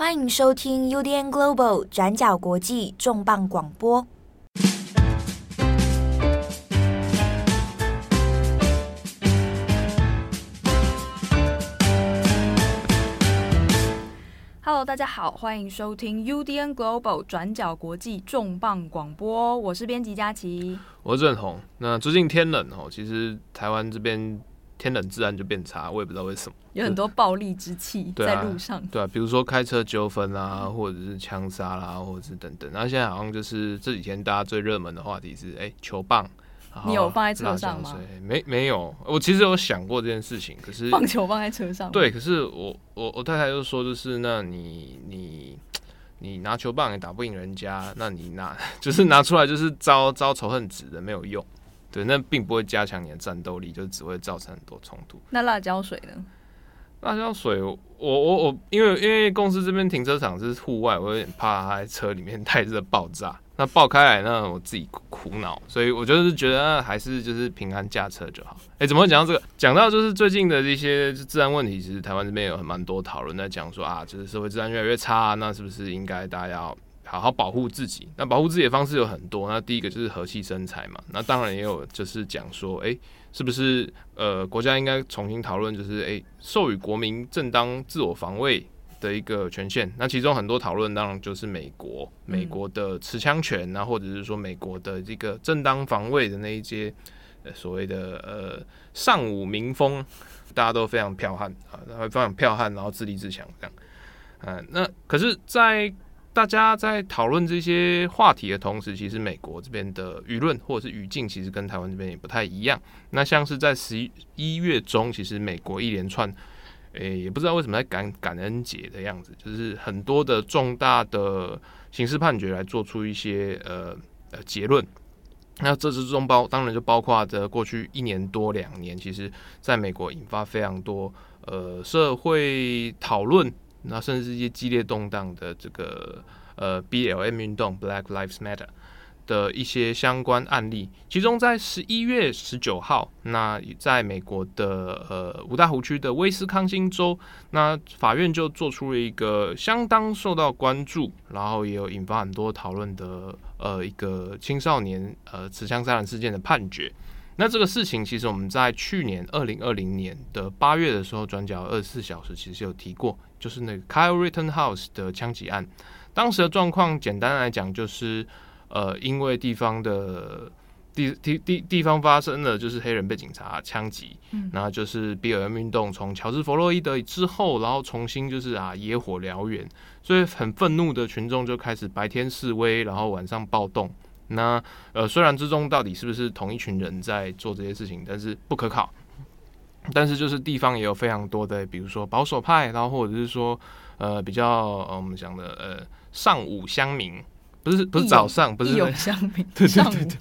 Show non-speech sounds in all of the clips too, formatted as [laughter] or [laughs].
欢迎收听 UDN Global 转角国际重磅广播。Hello，大家好，欢迎收听 UDN Global 转角国际重磅广播。我是编辑佳琪，我是郑红。那最近天冷哦，其实台湾这边。天冷自然就变差，我也不知道为什么，有很多暴力之气在路上。对啊，比如说开车纠纷啊，或者是枪杀啦，或者是等等。然后现在好像就是这几天大家最热门的话题是，哎、欸，球棒。你有放在车上吗？没，没有。我其实有想过这件事情，可是棒球放在车上。对，可是我我我太太就说，就是那你你你拿球棒也打不赢人家，那你拿 [laughs] 就是拿出来就是招招仇恨值的，没有用。对，那并不会加强你的战斗力，就只会造成很多冲突。那辣椒水呢？辣椒水，我我我，因为因为公司这边停车场是户外，我有点怕它在车里面太热爆炸。那爆开来，那我自己苦恼，所以我就是觉得还是就是平安驾车就好。哎，怎么会讲到这个？讲到就是最近的一些治安问题，其实台湾这边有很蛮多讨论在讲说啊，就是社会治安越来越差，那是不是应该大家要？好好保护自己，那保护自己的方式有很多。那第一个就是和气生财嘛。那当然也有就是讲说，哎、欸，是不是呃国家应该重新讨论，就是哎授予国民正当自我防卫的一个权限。那其中很多讨论当然就是美国美国的持枪权，那或者是说美国的这个正当防卫的那一些所谓的呃尚武民风，大家都非常剽悍啊，然后非常剽悍，然后自立自强这样。嗯，那可是，在大家在讨论这些话题的同时，其实美国这边的舆论或者是语境，其实跟台湾这边也不太一样。那像是在十一月中，其实美国一连串，诶、也不知道为什么在感感恩节的样子，就是很多的重大的刑事判决来做出一些呃呃结论。那这之中包当然就包括着过去一年多两年，其实在美国引发非常多呃社会讨论。那甚至是一些激烈动荡的这个呃 BLM 运动 Black Lives Matter 的一些相关案例，其中在十一月十九号，那在美国的呃五大湖区的威斯康星州，那法院就做出了一个相当受到关注，然后也有引发很多讨论的呃一个青少年呃持枪杀人事件的判决。那这个事情其实我们在去年二零二零年的八月的时候，转角二十四小时其实有提过。就是那个 Kyle Rittenhouse 的枪击案，当时的状况简单来讲就是，呃，因为地方的地地地地方发生了就是黑人被警察枪击，嗯，然后就是 BLM 运动从乔治弗洛伊德之后，然后重新就是啊野火燎原，所以很愤怒的群众就开始白天示威，然后晚上暴动。那呃，虽然之中到底是不是同一群人在做这些事情，但是不可考。但是就是地方也有非常多的，比如说保守派，然后或者是说，呃，比较呃我们讲的呃上午乡民，不是不是早上，不是乡民，[laughs] 对对对对，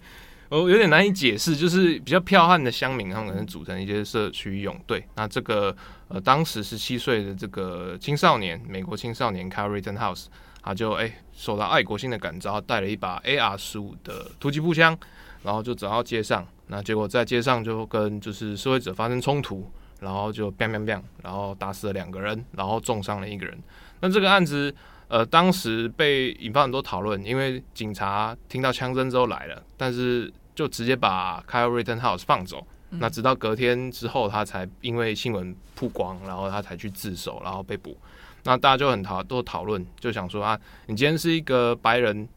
我有点难以解释，就是比较剽悍的乡民，他们可能组成一些社区泳队。那这个呃当时十七岁的这个青少年，美国青少年 Carrie t e n House，他就哎、欸、受到爱国心的感召，带了一把 AR 十五的突击步枪，然后就走到街上。那结果在街上就跟就是示威者发生冲突，然后就 bang bang bang，然后打死了两个人，然后重伤了一个人。那这个案子，呃，当时被引发很多讨论，因为警察听到枪声之后来了，但是就直接把 Kyle Rittenhouse 放走。那直到隔天之后，他才因为新闻曝光，然后他才去自首，然后被捕。那大家就很讨都讨论，就想说啊，你今天是一个白人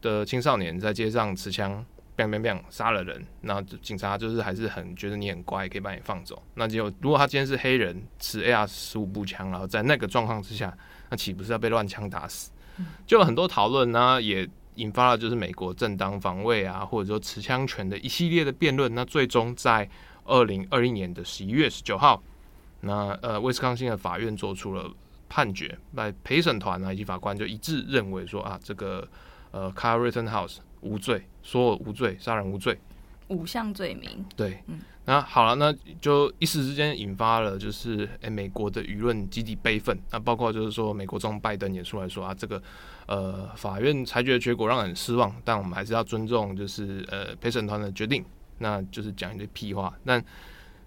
的青少年在街上持枪。砰砰砰！杀了人，那警察就是还是很觉得你很乖，可以把你放走。那就如果他今天是黑人，持 AR 十五步枪，然后在那个状况之下，那岂不是要被乱枪打死？就有很多讨论呢，也引发了就是美国正当防卫啊，或者说持枪权的一系列的辩论。那最终在二零二一年的十一月十九号，那呃威斯康星的法院做出了判决，那陪审团啊以及法官就一致认为说啊，这个呃 Kyle Rittenhouse 无罪，说我无罪，杀人无罪，五项罪名。对，嗯，那好了，那就一时之间引发了就是，诶、欸，美国的舆论集体悲愤。那包括就是说，美国总统拜登也出来说啊，这个呃，法院裁决的结果让人失望，但我们还是要尊重就是呃陪审团的决定。那就是讲一堆屁话。但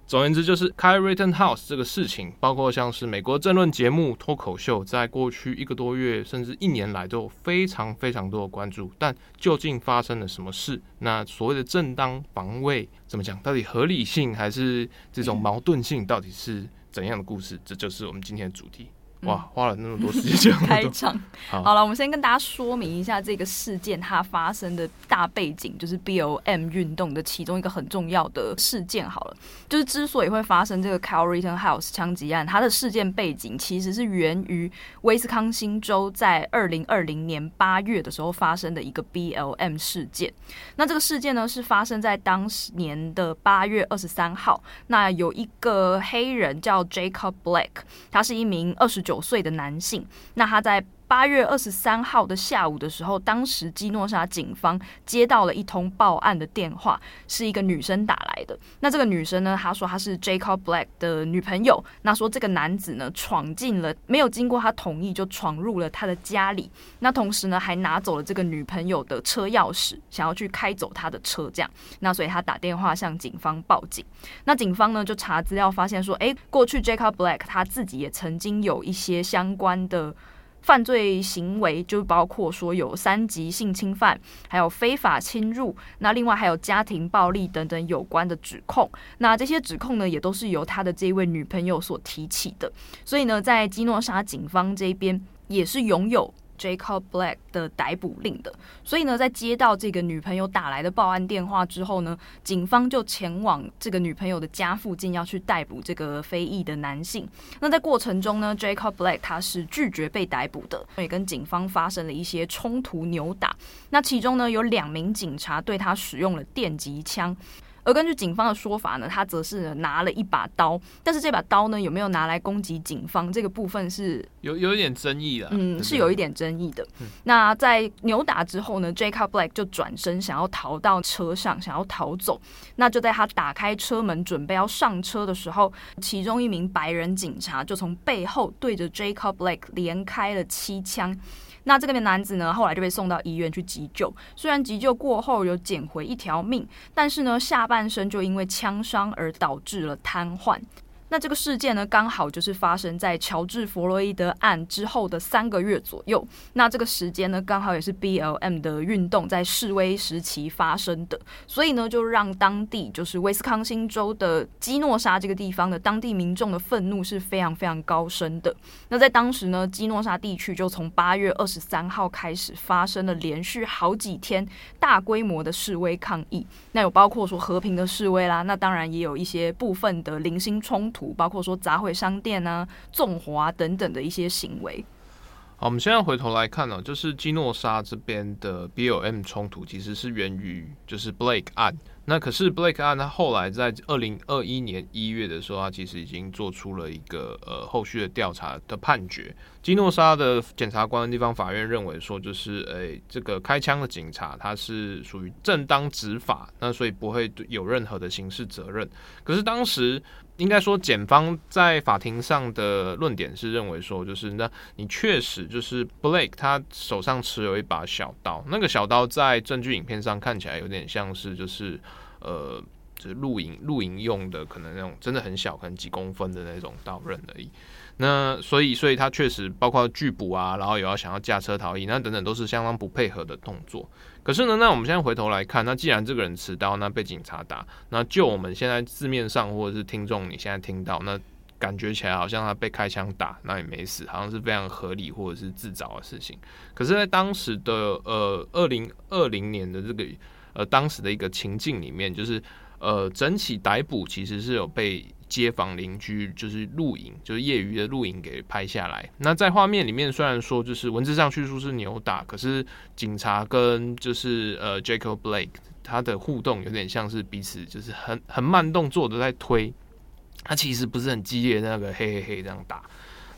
总而言之，就是开 Written House 这个事情，包括像是美国政论节目、脱口秀，在过去一个多月甚至一年来都有非常非常多的关注。但究竟发生了什么事？那所谓的正当防卫怎么讲？到底合理性还是这种矛盾性？到底是怎样的故事？这就是我们今天的主题。哇，花了那么多时间讲开场。好了，我们先跟大家说明一下这个事件它发生的大背景，就是 BLM 运动的其中一个很重要的事件。好了，就是之所以会发生这个 Cal Rittenhouse 枪击案，它的事件背景其实是源于威斯康星州在二零二零年八月的时候发生的一个 BLM 事件。那这个事件呢，是发生在当年的八月二十三号。那有一个黑人叫 Jacob Blake，他是一名二十九。九岁的男性，那他在八月二十三号的下午的时候，当时基诺沙警方接到了一通报案的电话，是一个女生打来的。那这个女生呢，她说她是 Jacob Black 的女朋友。那说这个男子呢，闯进了没有经过她同意就闯入了她的家里。那同时呢，还拿走了这个女朋友的车钥匙，想要去开走她的车。这样，那所以他打电话向警方报警。那警方呢就查资料发现说，诶，过去 Jacob Black 他自己也曾经有一些相关的。犯罪行为就包括说有三级性侵犯，还有非法侵入，那另外还有家庭暴力等等有关的指控。那这些指控呢，也都是由他的这位女朋友所提起的。所以呢，在基诺沙警方这边也是拥有。Jacob Black 的逮捕令的，所以呢，在接到这个女朋友打来的报案电话之后呢，警方就前往这个女朋友的家附近，要去逮捕这个非裔的男性。那在过程中呢，Jacob Black 他是拒绝被逮捕的，也跟警方发生了一些冲突扭打。那其中呢，有两名警察对他使用了电击枪。而根据警方的说法呢，他则是拿了一把刀，但是这把刀呢，有没有拿来攻击警方这个部分是有有一点争议的，嗯，是有一点争议的。嗯、那在扭打之后呢，Jacob Blake 就转身想要逃到车上，想要逃走。那就在他打开车门准备要上车的时候，其中一名白人警察就从背后对着 Jacob Blake 连开了七枪。那这个男子呢，后来就被送到医院去急救。虽然急救过后有捡回一条命，但是呢，下半身就因为枪伤而导致了瘫痪。那这个事件呢，刚好就是发生在乔治·弗洛伊德案之后的三个月左右。那这个时间呢，刚好也是 BLM 的运动在示威时期发生的，所以呢，就让当地就是威斯康星州的基诺沙这个地方的当地民众的愤怒是非常非常高升的。那在当时呢，基诺沙地区就从八月二十三号开始发生了连续好几天大规模的示威抗议。那有包括说和平的示威啦，那当然也有一些部分的零星冲突。包括说砸毁商店啊、纵火啊等等的一些行为。好，我们现在回头来看呢、就是基诺沙这边的 BLM 冲突，其实是源于就是 Blake 案。那可是 Blake 案，他后来在二零二一年一月的时候，他其实已经做出了一个呃后续的调查的判决。基诺沙的检察官的地方法院认为说，就是诶、这个开枪的警察他是属于正当执法，那所以不会有任何的刑事责任。可是当时应该说，检方在法庭上的论点是认为说，就是那你确实就是 Blake 他手上持有一把小刀，那个小刀在证据影片上看起来有点像是就是。呃，就是露营露营用的，可能那种真的很小，可能几公分的那种刀刃而已。那所以，所以他确实包括拒捕啊，然后也要想要驾车逃逸，那等等都是相当不配合的动作。可是呢，那我们现在回头来看，那既然这个人持刀，那被警察打，那就我们现在字面上或者是听众你现在听到，那感觉起来好像他被开枪打，那也没死，好像是非常合理或者是自找的事情。可是，在当时的呃二零二零年的这个。呃，当时的一个情境里面，就是呃，整起逮捕其实是有被街坊邻居就是录影，就是业余的录影给拍下来。那在画面里面，虽然说就是文字上叙述是扭打，可是警察跟就是呃 Jacob Blake 他的互动有点像是彼此就是很很慢动作的在推，他其实不是很激烈那个嘿嘿嘿这样打。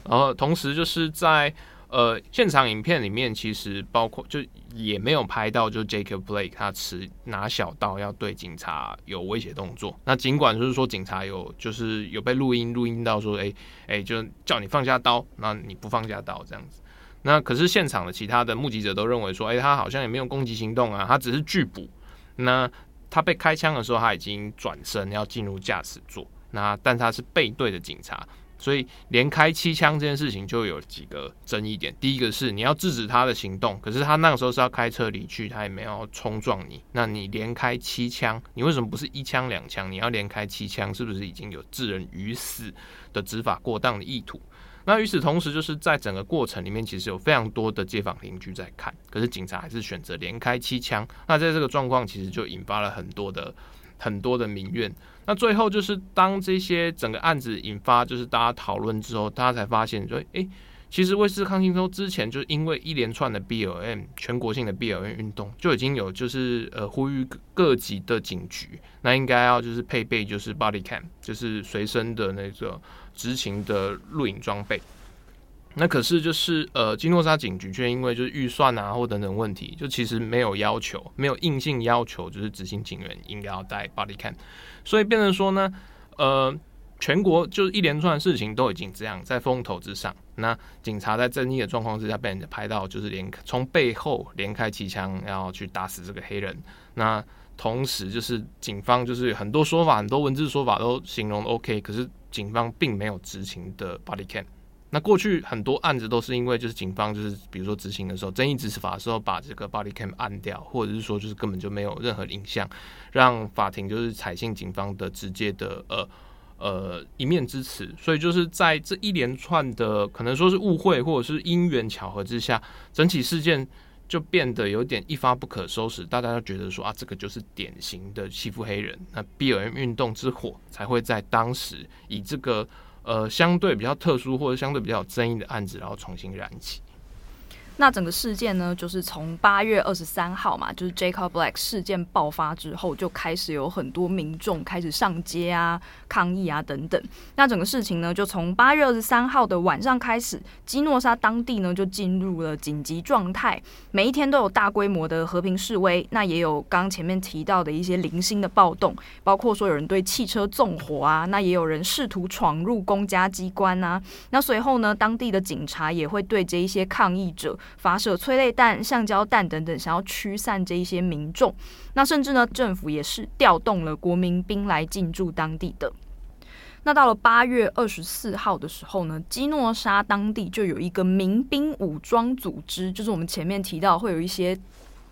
然后同时就是在。呃，现场影片里面其实包括就也没有拍到，就 Jacob Blake 他持拿小刀要对警察有威胁动作。那尽管就是说警察有就是有被录音录音到说，哎、欸、哎、就叫你放下刀，那你不放下刀这样子。那可是现场的其他的目击者都认为说，哎、他好像也没有攻击行动啊，他只是拒捕。那他被开枪的时候，他已经转身要进入驾驶座。那但他是背对着警察。所以连开七枪这件事情就有几个争议点。第一个是你要制止他的行动，可是他那个时候是要开车离去，他也没有冲撞你。那你连开七枪，你为什么不是一枪两枪？你要连开七枪，是不是已经有致人于死的执法过当的意图？那与此同时，就是在整个过程里面，其实有非常多的街坊邻居在看，可是警察还是选择连开七枪。那在这个状况，其实就引发了很多的很多的民怨。那最后就是当这些整个案子引发，就是大家讨论之后，大家才发现说，诶，其实威斯康星州之前就是因为一连串的 BLM 全国性的 BLM 运动，就已经有就是呃呼吁各级的警局，那应该要就是配备就是 body cam，就是随身的那个执勤的录影装备。那可是就是呃，基诺沙警局却因为就是预算啊或等等问题，就其实没有要求，没有硬性要求，就是执行警员应该要带 body cam，所以变成说呢，呃，全国就是一连串事情都已经这样在风头之上，那警察在争议的状况之下被人家拍到，就是连从背后连开七枪要去打死这个黑人，那同时就是警方就是很多说法，很多文字说法都形容 OK，可是警方并没有执行的 body cam。那过去很多案子都是因为就是警方就是比如说执行的时候，争议执法的时候把这个 body cam 按掉，或者是说就是根本就没有任何影像，让法庭就是采信警方的直接的呃呃一面之词。所以就是在这一连串的可能说是误会或者是因缘巧合之下，整起事件就变得有点一发不可收拾。大家都觉得说啊，这个就是典型的欺负黑人，那 BLM 运动之火才会在当时以这个。呃，相对比较特殊或者相对比较有争议的案子，然后重新燃起。那整个事件呢，就是从八月二十三号嘛，就是 Jacob Blake 事件爆发之后，就开始有很多民众开始上街啊、抗议啊等等。那整个事情呢，就从八月二十三号的晚上开始，基诺沙当地呢就进入了紧急状态，每一天都有大规模的和平示威。那也有刚前面提到的一些零星的暴动，包括说有人对汽车纵火啊，那也有人试图闯入公家机关啊。那随后呢，当地的警察也会对这一些抗议者。发射催泪弹、橡胶弹等等，想要驱散这一些民众。那甚至呢，政府也是调动了国民兵来进驻当地的。那到了八月二十四号的时候呢，基诺沙当地就有一个民兵武装组织，就是我们前面提到会有一些。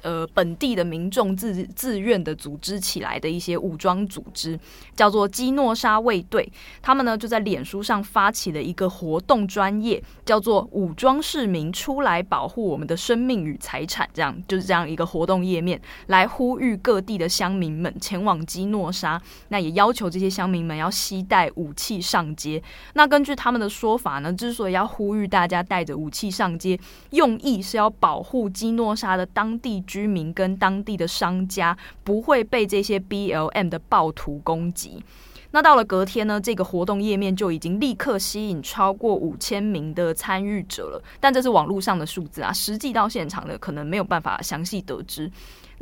呃，本地的民众自自愿的组织起来的一些武装组织，叫做基诺沙卫队。他们呢就在脸书上发起了一个活动，专业叫做“武装市民出来保护我们的生命与财产”，这样就是这样一个活动页面，来呼吁各地的乡民们前往基诺沙。那也要求这些乡民们要携带武器上街。那根据他们的说法呢，之所以要呼吁大家带着武器上街，用意是要保护基诺沙的当地。居民跟当地的商家不会被这些 BLM 的暴徒攻击。那到了隔天呢，这个活动页面就已经立刻吸引超过五千名的参与者了。但这是网络上的数字啊，实际到现场的可能没有办法详细得知。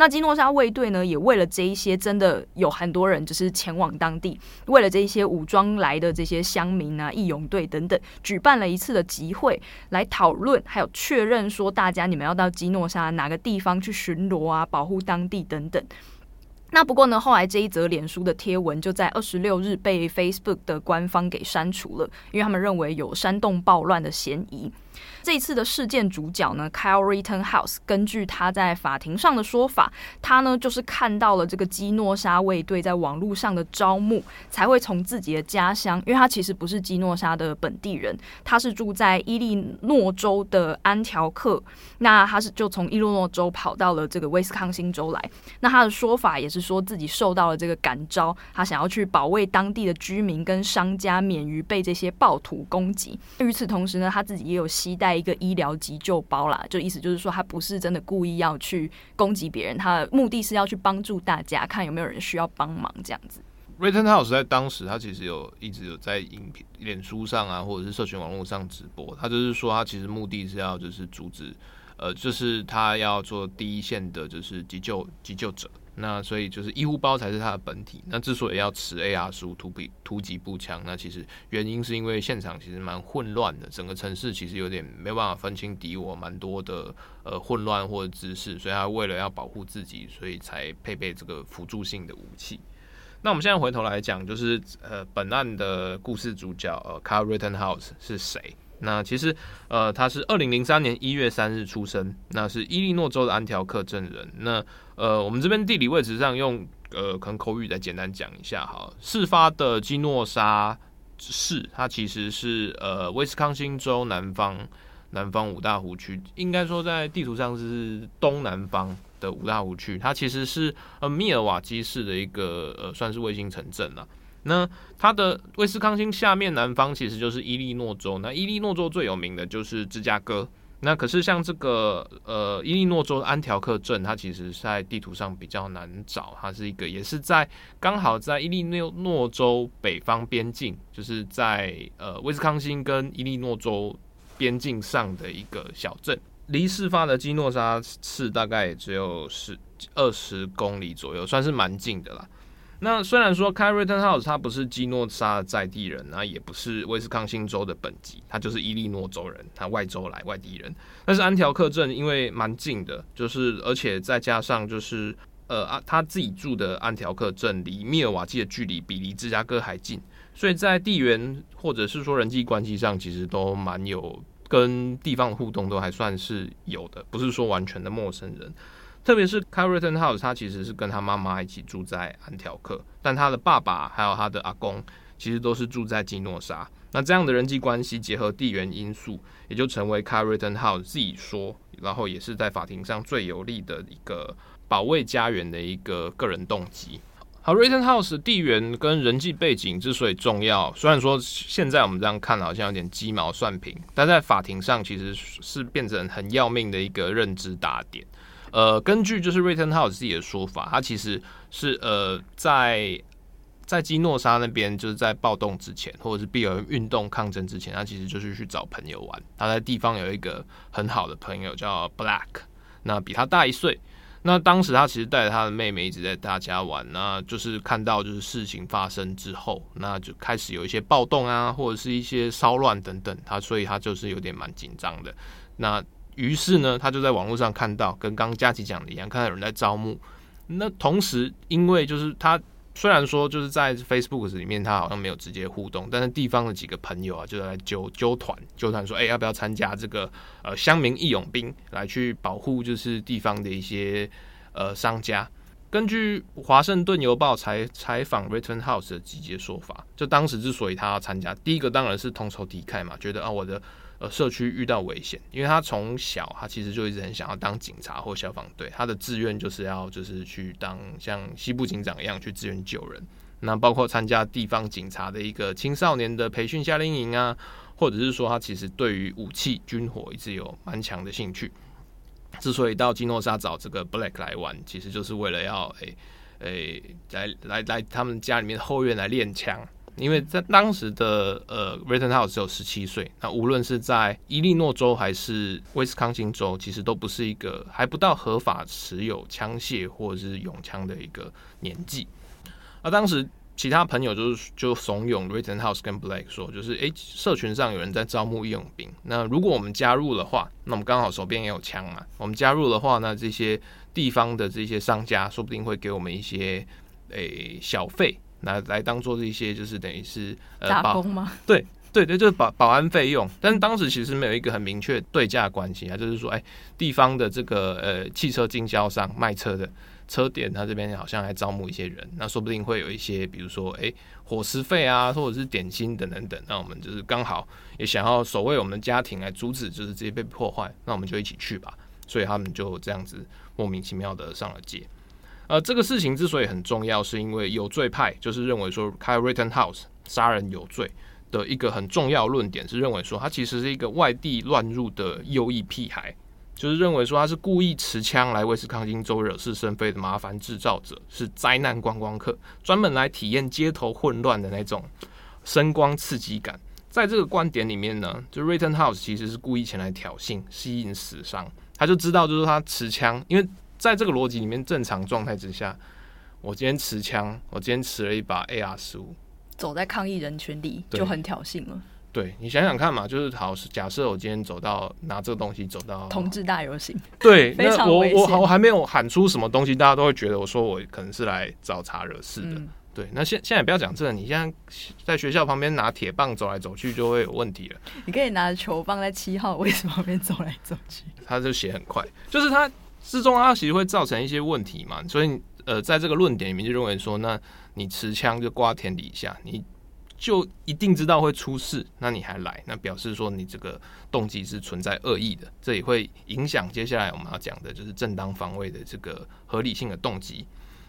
那基诺沙卫队呢，也为了这一些真的有很多人就是前往当地，为了这一些武装来的这些乡民啊、义勇队等等，举办了一次的集会来讨论，还有确认说大家你们要到基诺沙哪个地方去巡逻啊，保护当地等等。那不过呢，后来这一则脸书的贴文就在二十六日被 Facebook 的官方给删除了，因为他们认为有煽动暴乱的嫌疑。这次的事件主角呢，Kyle Rittenhouse，根据他在法庭上的说法，他呢就是看到了这个基诺沙卫队在网络上的招募，才会从自己的家乡，因为他其实不是基诺沙的本地人，他是住在伊利诺州的安条克，那他是就从伊利诺州跑到了这个威斯康星州来，那他的说法也是说自己受到了这个感召，他想要去保卫当地的居民跟商家免于被这些暴徒攻击。与此同时呢，他自己也有携带一个医疗急救包啦，就意思就是说他不是真的故意要去攻击别人，他的目的是要去帮助大家，看有没有人需要帮忙这样子。Rittenhouse 在当时他其实有一直有在影片、脸书上啊，或者是社群网络上直播，他就是说他其实目的是要就是阻止，呃，就是他要做第一线的，就是急救急救者。那所以就是医护包才是它的本体。那之所以要持 AR 十五突比突击步枪，那其实原因是因为现场其实蛮混乱的，整个城市其实有点没办法分清敌我，蛮多的呃混乱或者姿势，所以他为了要保护自己，所以才配备这个辅助性的武器。那我们现在回头来讲，就是呃，本案的故事主角呃，Kyle Rittenhouse 是谁？那其实呃，他是二零零三年一月三日出生，那是伊利诺州的安条克镇人。那呃，我们这边地理位置上用呃，可能口语再简单讲一下哈。事发的基诺沙市，它其实是呃，威斯康星州南方南方五大湖区，应该说在地图上是东南方。的五大湖区，它其实是呃密尔瓦基市的一个呃算是卫星城镇了。那它的威斯康星下面南方其实就是伊利诺州。那伊利诺州最有名的就是芝加哥。那可是像这个呃伊利诺州安条克镇，它其实在地图上比较难找。它是一个也是在刚好在伊利诺诺州北方边境，就是在呃威斯康星跟伊利诺州边境上的一个小镇。离事发的基诺沙市大概也只有十二十公里左右，算是蛮近的啦。那虽然说 Kyle Rittenhouse 他不是基诺沙的在地人，那也不是威斯康星州的本籍，他就是伊利诺州人，他外州来外地人。但是安条克镇因为蛮近的，就是而且再加上就是呃啊他自己住的安条克镇离密尔瓦基的距离比离芝加哥还近，所以在地缘或者是说人际关系上，其实都蛮有。跟地方的互动都还算是有的，不是说完全的陌生人。特别是 Kyle Rittenhouse，他其实是跟他妈妈一起住在安条克，但他的爸爸还有他的阿公其实都是住在基诺沙。那这样的人际关系结合地缘因素，也就成为 Kyle Rittenhouse 自己说，然后也是在法庭上最有力的一个保卫家园的一个个人动机。好，Rittenhouse 地缘跟人际背景之所以重要，虽然说现在我们这样看好像有点鸡毛蒜皮，但在法庭上其实是变成很要命的一个认知打点。呃，根据就是瑞登浩有自己的说法，他其实是呃在在基诺沙那边，就是在暴动之前，或者是 BLM 运动抗争之前，他其实就是去找朋友玩。他在地方有一个很好的朋友叫 Black，那比他大一岁。那当时他其实带着他的妹妹一直在大家玩，那就是看到就是事情发生之后，那就开始有一些暴动啊，或者是一些骚乱等等，他所以他就是有点蛮紧张的。那于是呢，他就在网络上看到，跟刚刚佳琪讲的一样，看到有人在招募。那同时，因为就是他。虽然说就是在 Facebook 里面，他好像没有直接互动，但是地方的几个朋友啊，就在揪揪团，揪团说，哎、要不要参加这个呃乡民义勇兵来去保护就是地方的一些呃商家？根据华盛顿邮报采采访 Rittenhouse 的集结说法，就当时之所以他要参加，第一个当然是同仇敌忾嘛，觉得啊我的。呃，社区遇到危险，因为他从小他其实就一直很想要当警察或消防队，他的志愿就是要就是去当像西部警长一样去支援救人。那包括参加地方警察的一个青少年的培训夏令营啊，或者是说他其实对于武器军火一直有蛮强的兴趣。之所以到基诺沙找这个 Black 来玩，其实就是为了要诶诶来来来他们家里面后院来练枪。因为在当时的呃，Rittenhouse 只有十七岁，那无论是在伊利诺州还是威斯康星州，其实都不是一个还不到合法持有枪械或者是拥枪的一个年纪。那当时其他朋友就是就怂恿 Rittenhouse 跟 Blake 说，就是诶，社群上有人在招募义勇兵，那如果我们加入的话，那我们刚好手边也有枪嘛，我们加入的话，那这些地方的这些商家说不定会给我们一些诶小费。来来当做一些就是等于是呃打工吗？对对对，就是保保安费用。但是当时其实没有一个很明确对价关系啊，就是说，哎，地方的这个呃汽车经销商卖车的车店，他这边好像还招募一些人，那说不定会有一些，比如说哎伙食费啊，或者是点心等等等。那我们就是刚好也想要守卫我们的家庭来阻止，就是这些被破坏，那我们就一起去吧。所以他们就这样子莫名其妙的上了街。呃，这个事情之所以很重要，是因为有罪派就是认为说 Kyle Rittenhouse 杀人有罪的一个很重要论点，是认为说他其实是一个外地乱入的右翼屁孩，就是认为说他是故意持枪来威斯康星州惹是生非的麻烦制造者，是灾难观光客，专门来体验街头混乱的那种声光刺激感。在这个观点里面呢，就 Rittenhouse 其实是故意前来挑衅，吸引死伤，他就知道就是他持枪，因为。在这个逻辑里面，正常状态之下，我今天持枪，我今天持了一把 AR 十五，走在抗议人群里就很挑衅了。对，你想想看嘛，就是好，假设我今天走到拿这个东西走到同志大游行，对，[laughs] 那我我我还没有喊出什么东西，大家都会觉得我说我可能是来找茬惹事的。嗯、对，那现现在不要讲这个，你现在在学校旁边拿铁棒走来走去就会有问题了。你可以拿着球棒在七号位置旁边走来走去。他就写很快，就是他失踪啊，其实会造成一些问题嘛。所以呃，在这个论点里面就认为说，那你持枪就挂天底下，你就一定知道会出事，那你还来，那表示说你这个动机是存在恶意的，这也会影响接下来我们要讲的就是正当防卫的这个合理性的动机。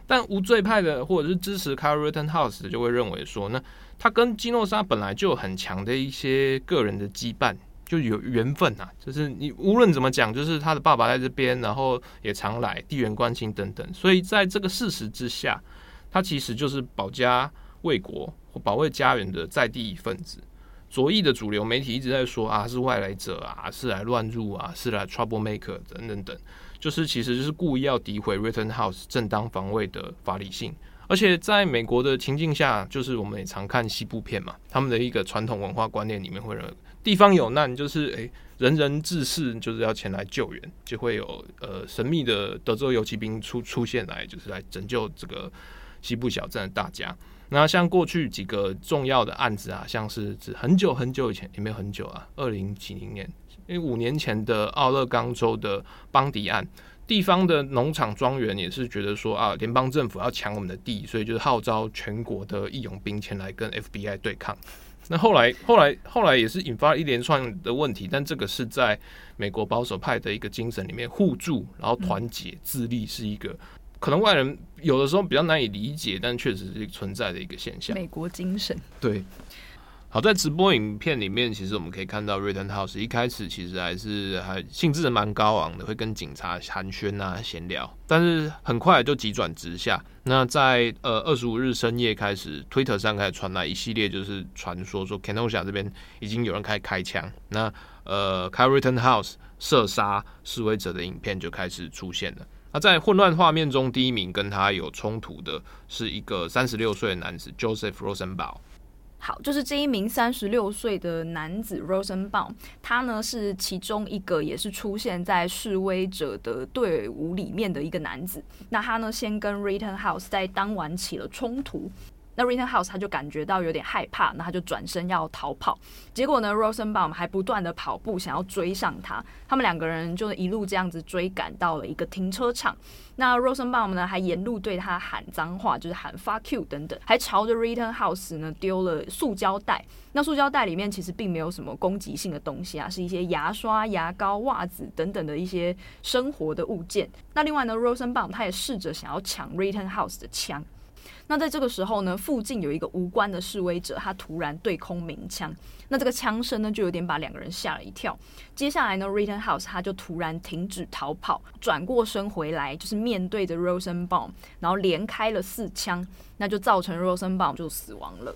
但无罪派的或者是支持 Kyle Rittenhouse 的就会认为说，那他跟基诺莎本来就有很强的一些个人的羁绊，就有缘分啊。就是你无论怎么讲，就是他的爸爸在这边，然后也常来，地缘关系等等。所以在这个事实之下，他其实就是保家卫国或保卫家园的在地分子。左翼的主流媒体一直在说啊，是外来者啊，是来乱入啊，是来 troublemaker 等等等。就是其实就是故意要诋毁 Rittenhouse 正当防卫的法理性，而且在美国的情境下，就是我们也常看西部片嘛，他们的一个传统文化观念里面会认为，地方有难就是诶、人人志士就是要前来救援，就会有呃神秘的德州游骑兵出出现来，就是来拯救这个西部小镇的大家。那像过去几个重要的案子啊，像是指很久很久以前，也没有很久啊，二零几零年。因为五年前的奥勒冈州的邦迪案，地方的农场庄园也是觉得说啊，联邦政府要抢我们的地，所以就是号召全国的义勇兵前来跟 FBI 对抗。那后来，后来，后来也是引发了一连串的问题，但这个是在美国保守派的一个精神里面，互助，然后团结、自立，是一个可能外人有的时候比较难以理解，但确实是存在的一个现象。美国精神，对。好，在直播影片里面，其实我们可以看到，Rittenhouse 一开始其实还是还兴致蛮高昂的，会跟警察寒暄啊、闲聊，但是很快就急转直下。那在呃二十五日深夜开始，Twitter 上开始传来一系列就是传说说 Kenosha 这边已经有人开始开枪，那呃 Kyle Rittenhouse 射杀示威者的影片就开始出现了。那在混乱画面中，第一名跟他有冲突的是一个三十六岁的男子 Joseph Rosenbaum。好，就是这一名三十六岁的男子 Rosenbaum，他呢是其中一个，也是出现在示威者的队伍里面的一个男子。那他呢先跟 Rittenhouse 在当晚起了冲突。那 Rittenhouse 他就感觉到有点害怕，那他就转身要逃跑。结果呢，Rosenbaum 还不断的跑步，想要追上他。他们两个人就一路这样子追赶到了一个停车场。那 Rosenbaum 呢，还沿路对他喊脏话，就是喊 fuck you 等等，还朝着 Rittenhouse 呢丢了塑胶袋。那塑胶袋里面其实并没有什么攻击性的东西啊，是一些牙刷、牙膏、袜子等等的一些生活的物件。那另外呢，Rosenbaum 他也试着想要抢 Rittenhouse 的枪。那在这个时候呢，附近有一个无关的示威者，他突然对空鸣枪，那这个枪声呢，就有点把两个人吓了一跳。接下来呢，Rittenhouse 他就突然停止逃跑，转过身回来，就是面对着 Rosenbaum，然后连开了四枪，那就造成 Rosenbaum 就死亡了。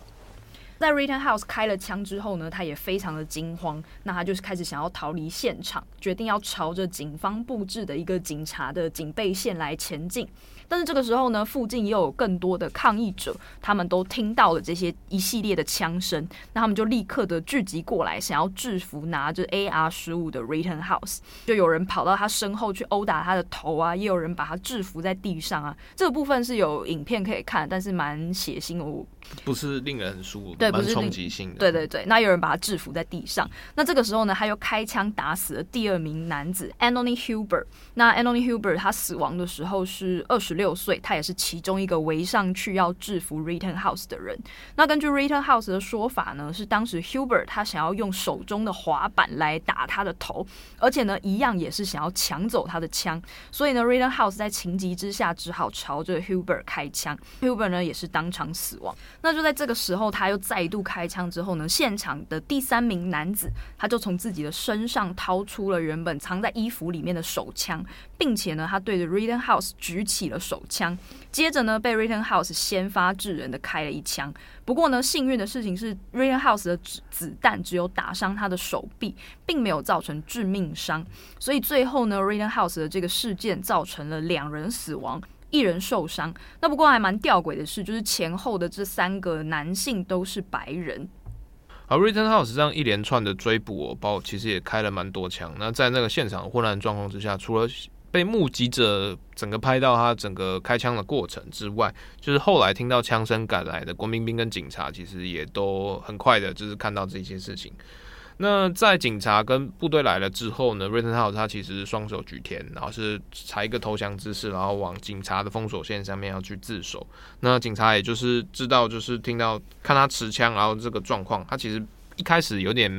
在 Rittenhouse 开了枪之后呢，他也非常的惊慌，那他就是开始想要逃离现场，决定要朝着警方布置的一个警察的警备线来前进。但是这个时候呢，附近也有更多的抗议者，他们都听到了这些一系列的枪声，那他们就立刻的聚集过来，想要制服拿着 AR 十五的 Rittenhouse，就有人跑到他身后去殴打他的头啊，也有人把他制服在地上啊。这个部分是有影片可以看，但是蛮血腥哦，不是令人很舒服，对，不是冲击性的，对对对。那有人把他制服在地上，那这个时候呢，他又开枪打死了第二名男子 Anthony Huber。那 Anthony Huber 他死亡的时候是二十六岁，他也是其中一个围上去要制服 Rittenhouse 的人。那根据 Rittenhouse 的说法呢，是当时 Huber 他想要用手中的滑板来打他的头，而且呢，一样也是想要抢走他的枪。所以呢，Rittenhouse 在情急之下只好朝着 Huber 开枪，Huber 呢也是当场死亡。那就在这个时候，他又再度开枪之后呢，现场的第三名男子他就从自己的身上掏出了原本藏在衣服里面的手枪。并且呢，他对着 Rittenhouse 举起了手枪，接着呢，被 Rittenhouse 先发制人的开了一枪。不过呢，幸运的事情是，Rittenhouse 的子子弹只有打伤他的手臂，并没有造成致命伤。所以最后呢，Rittenhouse 的这个事件造成了两人死亡，一人受伤。那不过还蛮吊诡的是，就是前后的这三个男性都是白人。而 Rittenhouse 这样一连串的追捕，我包其实也开了蛮多枪。那在那个现场混乱状况之下，除了被目击者整个拍到他整个开枪的过程之外，就是后来听到枪声赶来的国民兵跟警察，其实也都很快的，就是看到这些事情。那在警察跟部队来了之后呢，Rittenhouse 他其实双手举天，然后是采一个投降姿势，然后往警察的封锁线上面要去自首。那警察也就是知道，就是听到看他持枪，然后这个状况，他其实一开始有点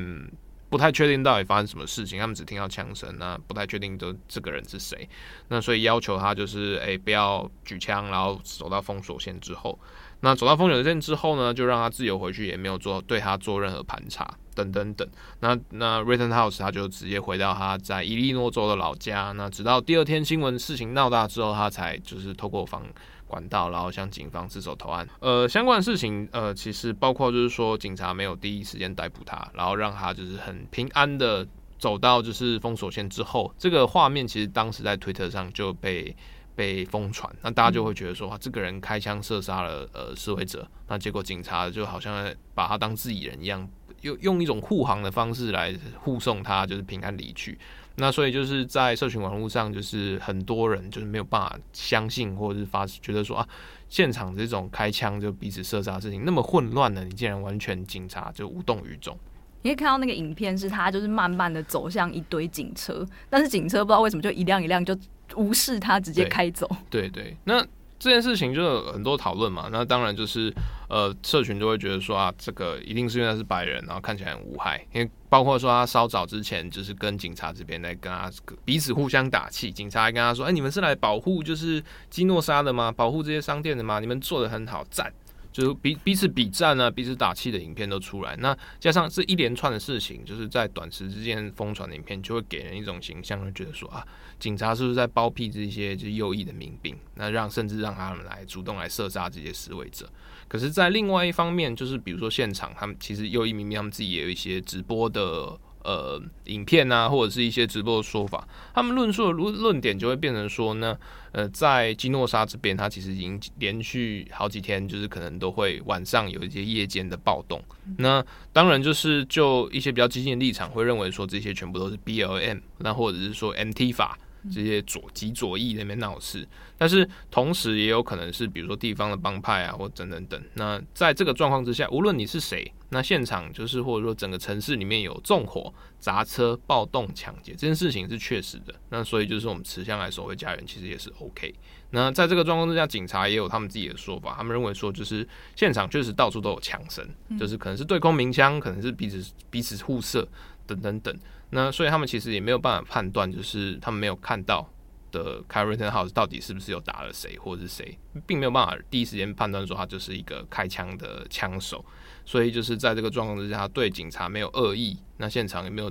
不太确定到底发生什么事情，他们只听到枪声，那不太确定这这个人是谁。那所以要求他就是，哎，不要举枪，然后走到封锁线之后。那走到封锁线之后呢，就让他自由回去，也没有做对他做任何盘查，等等等。那那 Rittenhouse 他就直接回到他在伊利诺州的老家。那直到第二天新闻事情闹大之后，他才就是透过防管道，然后向警方自首投案。呃，相关的事情，呃，其实包括就是说警察没有第一时间逮捕他，然后让他就是很平安的走到就是封锁线之后，这个画面其实当时在推特上就被。被疯传，那大家就会觉得说，哇，这个人开枪射杀了呃示威者，那结果警察就好像把他当自己人一样，用用一种护航的方式来护送他，就是平安离去。那所以就是在社群网络上，就是很多人就是没有办法相信，或者是发觉得说啊，现场这种开枪就彼此射杀的事情那么混乱呢，你竟然完全警察就无动于衷。你可以看到那个影片，是他就是慢慢的走向一堆警车，但是警车不知道为什么就一辆一辆就。无视他，直接开走。对对，对，那这件事情就有很多讨论嘛。那当然就是，呃，社群就会觉得说啊，这个一定是因为他是白人，然后看起来很无害。因为包括说他稍早之前就是跟警察这边在跟他彼此互相打气，警察还跟他说：“哎，你们是来保护就是基诺沙的吗？保护这些商店的吗？你们做的很好，赞。”就是彼彼此比战啊，彼此打气的影片都出来，那加上这一连串的事情，就是在短时之间疯传的影片，就会给人一种形象，就觉得说啊，警察是不是在包庇这些就右翼的民兵，那让甚至让他们来主动来射杀这些示威者。可是，在另外一方面，就是比如说现场，他们其实右翼民兵他们自己也有一些直播的。呃，影片啊，或者是一些直播的说法，他们论述的论论点就会变成说呢，呃，在基诺沙这边，他其实已经连续好几天，就是可能都会晚上有一些夜间的暴动。那当然就是就一些比较激进的立场，会认为说这些全部都是 BLM，那或者是说 Antifa。这些左极左翼那边闹事，但是同时也有可能是比如说地方的帮派啊，或等等等。那在这个状况之下，无论你是谁，那现场就是或者说整个城市里面有纵火、砸车、暴动、抢劫这件事情是确实的。那所以就是我们持枪来守卫家园，其实也是 OK。那在这个状况之下，警察也有他们自己的说法，他们认为说就是现场确实到处都有枪声，就是可能是对空鸣枪，可能是彼此彼此互射等等等。那所以他们其实也没有办法判断，就是他们没有看到的 Kyle Rittenhouse 到底是不是有打了谁，或者是谁，并没有办法第一时间判断说他就是一个开枪的枪手。所以就是在这个状况之下，对警察没有恶意，那现场也没有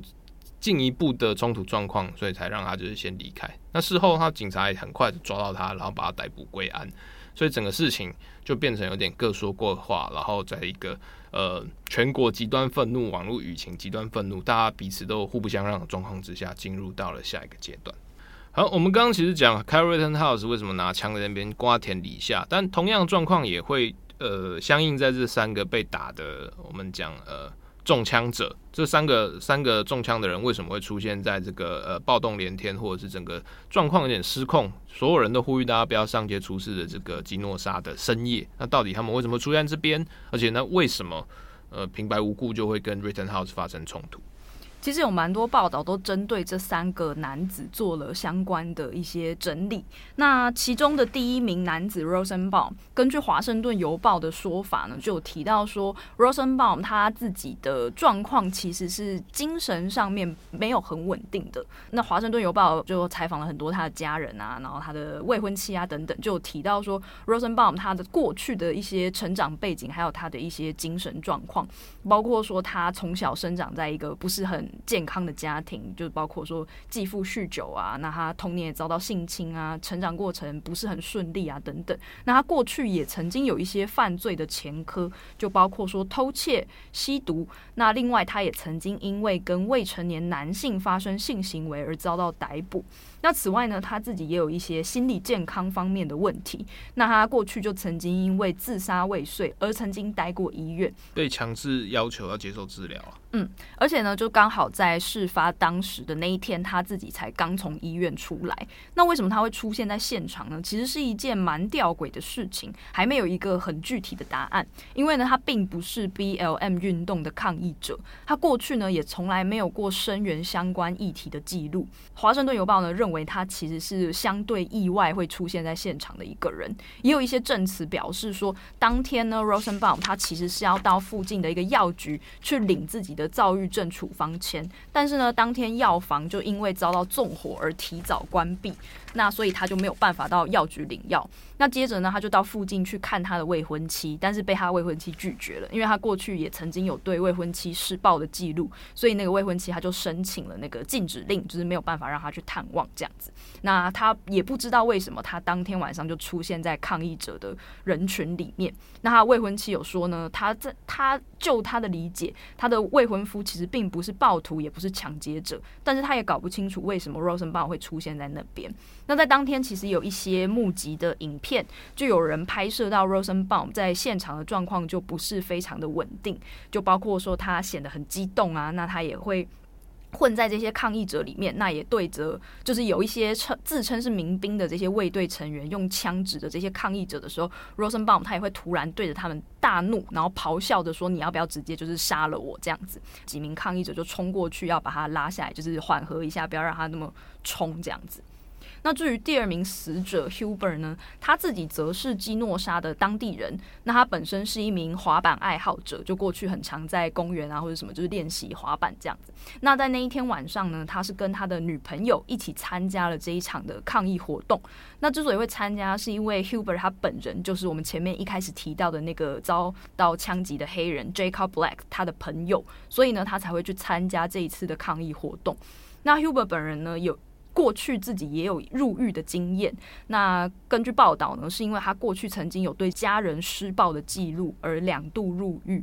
进一步的冲突状况，所以才让他就是先离开。那事后他警察也很快抓到他，然后把他逮捕归案。所以整个事情就变成有点各说各话，然后在一个呃全国极端愤怒、网络舆情极端愤怒，大家彼此都互不相让的状况之下，进入到了下一个阶段。好，我们刚刚其实讲 c a r r o t o n House 为什么拿枪在那边瓜田李下，但同样状况也会呃相应在这三个被打的，我们讲呃。中枪者，这三个三个中枪的人为什么会出现在这个呃暴动连天，或者是整个状况有点失控，所有人都呼吁大家不要上街出事的这个基诺沙的深夜，那到底他们为什么出现在这边？而且呢，为什么呃平白无故就会跟 Written House 发生冲突？其实有蛮多报道都针对这三个男子做了相关的一些整理。那其中的第一名男子 Rosenbaum，根据华盛顿邮报的说法呢，就有提到说 Rosenbaum 他自己的状况其实是精神上面没有很稳定的。那华盛顿邮报就采访了很多他的家人啊，然后他的未婚妻啊等等，就有提到说 Rosenbaum 他的过去的一些成长背景，还有他的一些精神状况，包括说他从小生长在一个不是很健康的家庭，就包括说继父酗酒啊，那他童年也遭到性侵啊，成长过程不是很顺利啊，等等。那他过去也曾经有一些犯罪的前科，就包括说偷窃、吸毒。那另外，他也曾经因为跟未成年男性发生性行为而遭到逮捕。那此外呢，他自己也有一些心理健康方面的问题。那他过去就曾经因为自杀未遂而曾经待过医院，被强制要求要接受治疗啊。嗯，而且呢，就刚好在事发当时的那一天，他自己才刚从医院出来。那为什么他会出现在现场呢？其实是一件蛮吊诡的事情，还没有一个很具体的答案。因为呢，他并不是 BLM 运动的抗议者，他过去呢也从来没有过声援相关议题的记录。华盛顿邮报呢认为他其实是相对意外会出现在现场的一个人，也有一些证词表示说，当天呢，Rosenbaum 他其实是要到附近的一个药局去领自己的。躁郁症处方签，但是呢，当天药房就因为遭到纵火而提早关闭，那所以他就没有办法到药局领药。那接着呢，他就到附近去看他的未婚妻，但是被他未婚妻拒绝了，因为他过去也曾经有对未婚妻施暴的记录，所以那个未婚妻他就申请了那个禁止令，就是没有办法让他去探望这样子。那他也不知道为什么他当天晚上就出现在抗议者的人群里面。那他未婚妻有说呢，他在他就他的理解，他的未婚夫其实并不是暴徒，也不是抢劫者，但是他也搞不清楚为什么 Rosenbaum 会出现在那边。那在当天，其实有一些目击的影片，就有人拍摄到 Rosenbaum 在现场的状况就不是非常的稳定，就包括说他显得很激动啊，那他也会。混在这些抗议者里面，那也对着就是有一些称自称是民兵的这些卫队成员用枪指着这些抗议者的时候，Rosenbaum 他也会突然对着他们大怒，然后咆哮着说：“你要不要直接就是杀了我？”这样子，几名抗议者就冲过去要把他拉下来，就是缓和一下，不要让他那么冲这样子。那至于第二名死者 Huber 呢，他自己则是基诺沙的当地人。那他本身是一名滑板爱好者，就过去很常在公园啊或者什么，就是练习滑板这样子。那在那一天晚上呢，他是跟他的女朋友一起参加了这一场的抗议活动。那之所以会参加，是因为 Huber 他本人就是我们前面一开始提到的那个遭到枪击的黑人 Jacob Black 他的朋友，所以呢，他才会去参加这一次的抗议活动。那 Huber 本人呢，有。过去自己也有入狱的经验。那根据报道呢，是因为他过去曾经有对家人施暴的记录而两度入狱。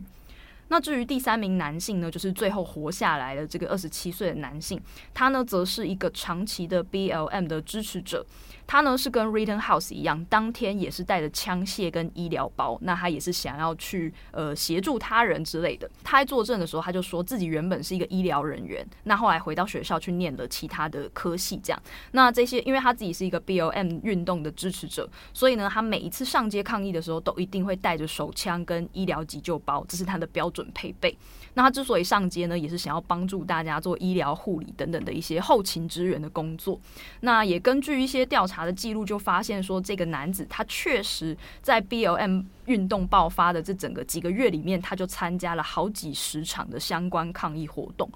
那至于第三名男性呢，就是最后活下来的这个二十七岁的男性，他呢则是一个长期的 BLM 的支持者。他呢是跟 Rittenhouse 一样，当天也是带着枪械跟医疗包，那他也是想要去呃协助他人之类的。他在作证的时候，他就说自己原本是一个医疗人员，那后来回到学校去念了其他的科系，这样。那这些因为他自己是一个 BOM 运动的支持者，所以呢，他每一次上街抗议的时候，都一定会带着手枪跟医疗急救包，这是他的标准配备。那他之所以上街呢，也是想要帮助大家做医疗护理等等的一些后勤支援的工作。那也根据一些调查。的记录就发现说，这个男子他确实在 BLM 运动爆发的这整个几个月里面，他就参加了好几十场的相关抗议活动。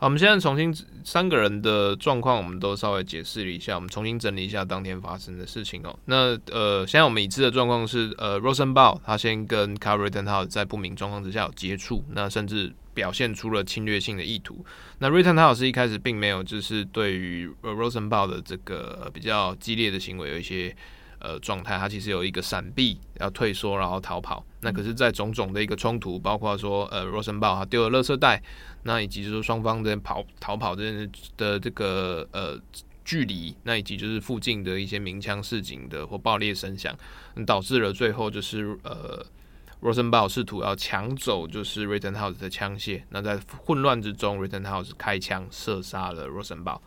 好，我们现在重新三个人的状况，我们都稍微解释了一下，我们重新整理一下当天发生的事情哦。那呃，现在我们已知的状况是，呃，Rosenbaum 他先跟 Kyle Rittenhouse 在不明状况之下有接触，那甚至。表现出了侵略性的意图。那 Rittenhouse 一开始并没有，就是对于 Rosenbaum 的这个比较激烈的行为有一些呃状态，他其实有一个闪避、要退缩，然后逃跑。那可是，在种种的一个冲突，包括说呃 Rosenbaum 他丢了垃圾袋，那以及就是双方的跑逃跑的的这个呃距离，那以及就是附近的一些鸣枪示警的或爆裂声响，导致了最后就是呃。Rosenbaum 试图要抢走就是 Rittenhouse 的枪械，那在混乱之中，Rittenhouse 开枪射杀了 Rosenbaum。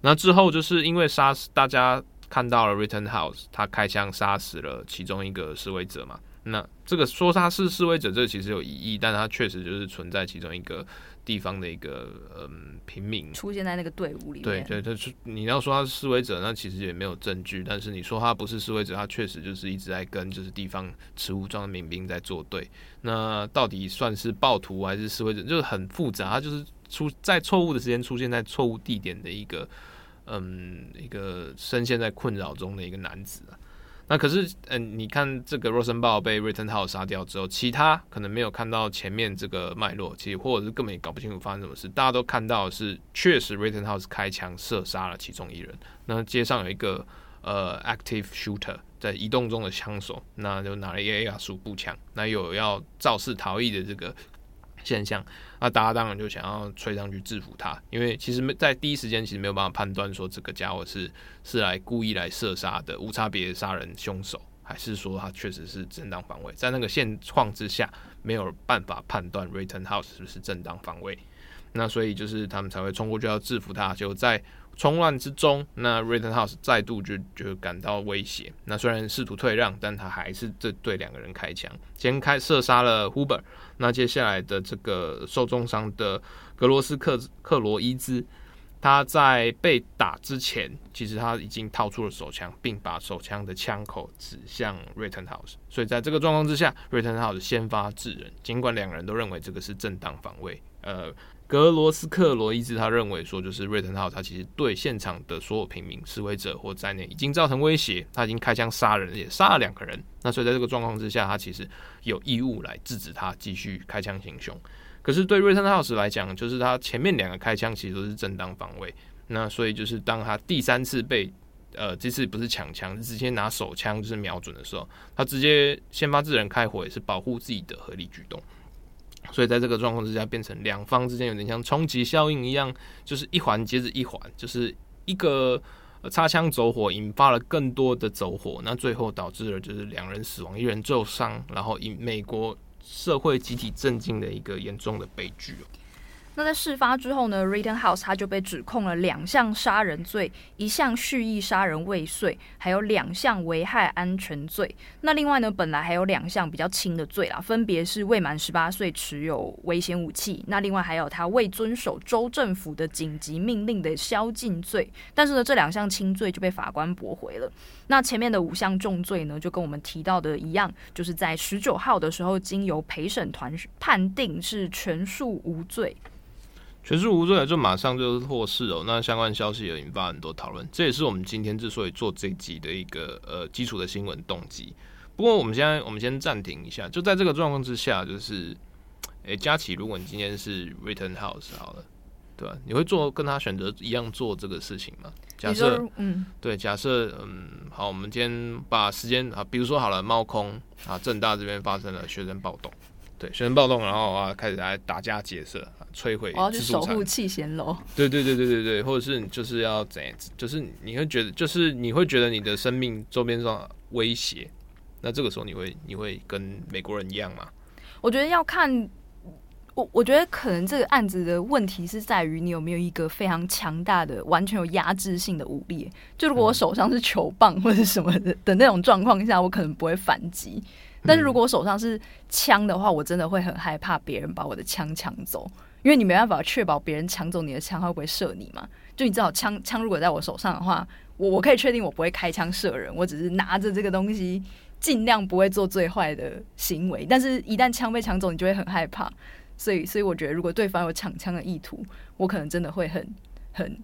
那之后就是因为杀死大家看到了 Return House 他开枪杀死了其中一个示威者嘛。那这个说他是示威者，这个其实有疑义，但他确实就是存在其中一个。地方的一个嗯平民出现在那个队伍里面，对对，他是你要说他是示威者，那其实也没有证据。但是你说他不是示威者，他确实就是一直在跟就是地方持武装的民兵在作对。那到底算是暴徒还是示威者，就是很复杂。他就是出在错误的时间出现在错误地点的一个嗯一个深陷在困扰中的一个男子啊。那可是，嗯，你看这个 Rosenbaum 被 Rittenhouse 杀掉之后，其他可能没有看到前面这个脉络，其实或者是根本也搞不清楚发生什么事。大家都看到是，确实 Rittenhouse 开枪射杀了其中一人。那街上有一个呃 active shooter 在移动中的枪手，那就拿了一个 AR 十五步枪，那有要肇事逃逸的这个。现象，那大家当然就想要吹上去制服他，因为其实没，在第一时间其实没有办法判断说这个家伙是是来故意来射杀的无差别杀人凶手，还是说他确实是正当防卫。在那个现况之下，没有办法判断 Return House 是不是正当防卫。那所以就是他们才会冲过去要制服他，就在冲乱之中，那 Rittenhouse 再度就就感到威胁。那虽然试图退让，但他还是这对两个人开枪，先开射杀了 Huber。那接下来的这个受重伤的格罗斯克克罗伊兹，他在被打之前，其实他已经掏出了手枪，并把手枪的枪口指向 Rittenhouse。所以在这个状况之下，Rittenhouse 先发制人，尽管两个人都认为这个是正当防卫。呃。格罗斯克罗伊兹他认为说，就是 Rittenhouse 他其实对现场的所有平民、示威者或在内已经造成威胁，他已经开枪杀人，也杀了两个人。那所以在这个状况之下，他其实有义务来制止他继续开枪行凶。可是对 Rittenhouse 来讲，就是他前面两个开枪其实都是正当防卫。那所以就是当他第三次被呃这次不是抢枪，是直接拿手枪就是瞄准的时候，他直接先发制人开火，也是保护自己的合理举动。所以在这个状况之下，变成两方之间有点像冲击效应一样，就是一环接着一环，就是一个擦枪走火引发了更多的走火，那最后导致了就是两人死亡，一人受伤，然后引美国社会集体震惊的一个严重的悲剧。那在事发之后呢，Rittenhouse 他就被指控了两项杀人罪，一项蓄意杀人未遂，还有两项危害安全罪。那另外呢，本来还有两项比较轻的罪啦，分别是未满十八岁持有危险武器，那另外还有他未遵守州政府的紧急命令的宵禁罪。但是呢，这两项轻罪就被法官驳回了。那前面的五项重罪呢，就跟我们提到的一样，就是在十九号的时候，经由陪审团判定是全数无罪。全数无罪，就马上就是获释哦。那相关消息也引发很多讨论，这也是我们今天之所以做这集的一个呃基础的新闻动机。不过我们现在我们先暂停一下，就在这个状况之下，就是诶，佳琪，如果你今天是 Rittenhouse 好了，对吧？你会做跟他选择一样做这个事情吗？假设，嗯，对，假设，嗯，好，我们今天把时间啊，比如说好了，猫空啊，正大这边发生了学生暴动。对，学生暴动，然后啊，开始来打架劫舍，摧毁。我要去守护气贤楼。对对对对对对，或者是就是要怎样？就是你会觉得，就是你会觉得你的生命周边上威胁，那这个时候你会你会跟美国人一样吗？我觉得要看，我我觉得可能这个案子的问题是在于你有没有一个非常强大的、完全有压制性的武力。就如果我手上是球棒或者什么的的那种状况下，我可能不会反击。但是如果我手上是枪的话，我真的会很害怕别人把我的枪抢走，因为你没办法确保别人抢走你的枪，他会不会射你嘛？就你知道，枪枪如果在我手上的话，我我可以确定我不会开枪射人，我只是拿着这个东西，尽量不会做最坏的行为。但是，一旦枪被抢走，你就会很害怕。所以，所以我觉得，如果对方有抢枪的意图，我可能真的会很很。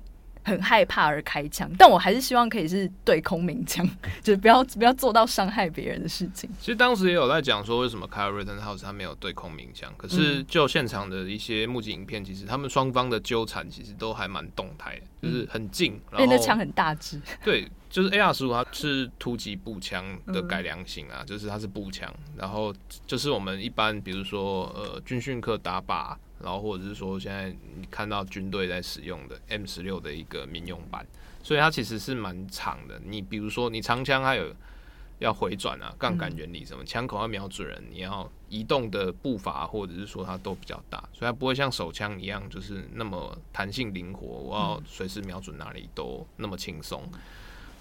很害怕而开枪，但我还是希望可以是对空鸣枪，[laughs] 就是不要不要做到伤害别人的事情。其实当时也有在讲说，为什么 Kyle Rittenhouse 他没有对空鸣枪？可是就现场的一些目击影片，其实他们双方的纠缠其实都还蛮动态的，就是很近，然后那枪很大支。[laughs] 对，就是 AR 十五，它是突击步枪的改良型啊，就是它是步枪，然后就是我们一般比如说呃军训课打靶。然后或者是说，现在你看到军队在使用的 M 十六的一个民用版，所以它其实是蛮长的。你比如说，你长枪还有要回转啊，杠杆原理什么，枪口要瞄准人，你要移动的步伐或者是说它都比较大，所以它不会像手枪一样就是那么弹性灵活，我要随时瞄准哪里都那么轻松。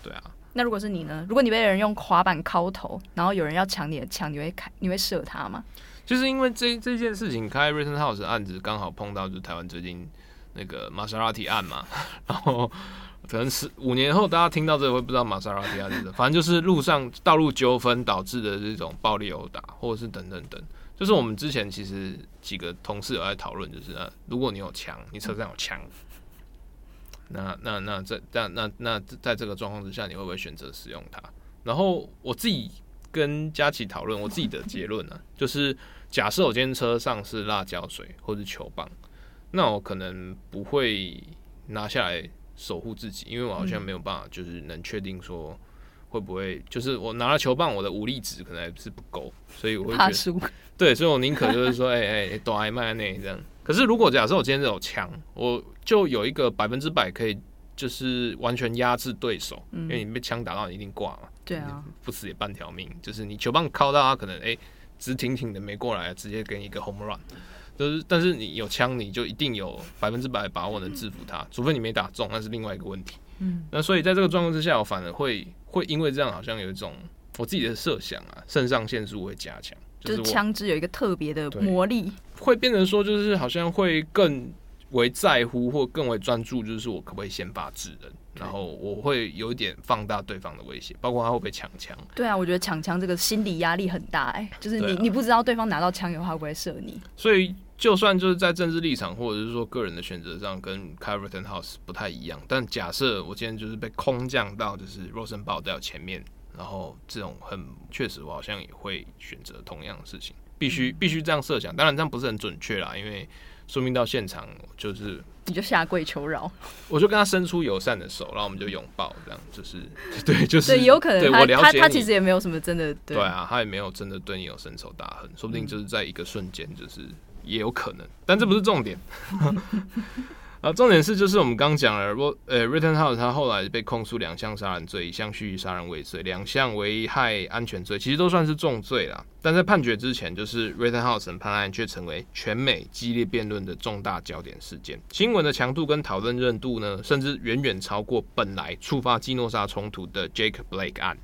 对啊。那如果是你呢？如果你被人用滑板敲头，然后有人要抢你的枪，你会开？你会射他吗？就是因为这这件事情，开 Rittenhouse 案子刚好碰到就是台湾最近那个玛莎拉蒂案嘛，然后可能是五年后大家听到这个会不知道玛莎拉蒂案是什么，反正就是路上道路纠纷导致的这种暴力殴打，或者是等等等。就是我们之前其实几个同事有在讨论，就是啊，如果你有枪，你车上有枪，那那那在那那那在这个状况之下，你会不会选择使用它？然后我自己跟佳琪讨论，我自己的结论呢，[laughs] 就是。假设我今天车上是辣椒水或者球棒，那我可能不会拿下来守护自己，因为我好像没有办法，就是能确定说会不会，就是我拿了球棒，我的武力值可能还是不够，所以我会觉得，怕输。对，所以我宁可就是说，哎 [laughs] 哎、欸，躲挨麦那这样。可是如果假设我今天有枪，我就有一个百分之百可以，就是完全压制对手，因为你被枪打到，你一定挂嘛。对啊，不死也半条命。就是你球棒靠到他，可能哎。欸直挺挺的没过来，直接给你一个 home run。就是但是你有枪，你就一定有百分之百把握能制服他，除非你没打中，那是另外一个问题。嗯，那所以在这个状况之下，我反而会会因为这样，好像有一种我自己的设想啊，肾上腺素会加强，就是枪支有一个特别的魔力，会变成说就是好像会更为在乎或更为专注，就是我可不可以先发制人。然后我会有一点放大对方的威胁，包括他会不会抢枪。对啊，我觉得抢枪这个心理压力很大哎、欸，就是你、啊、你不知道对方拿到枪以后会不会射你。所以就算就是在政治立场或者是说个人的选择上跟 Kyle Rittenhouse 不太一样，但假设我今天就是被空降到就是 Rosenbaum 在前面，然后这种很确实我好像也会选择同样的事情，必须必须这样设想。当然这样不是很准确啦，因为说明到现场就是。你就下跪求饶，我就跟他伸出友善的手，然后我们就拥抱，这样就是 [laughs] 对，就是对，有可能他他他其实也没有什么真的对，对啊，他也没有真的对你有深仇大恨，说不定就是在一个瞬间，就是也有可能，但这不是重点。[laughs] 啊，重点是就是我们刚讲了，说呃，Rittenhouse 他后来被控诉两项杀人罪，一项蓄意杀人未遂，两项危害安全罪，其实都算是重罪啦。但在判决之前，就是 Rittenhouse 判案却成为全美激烈辩论的重大焦点事件，新闻的强度跟讨论热度呢，甚至远远超过本来触发基诺沙冲突的 Jake Blake 案。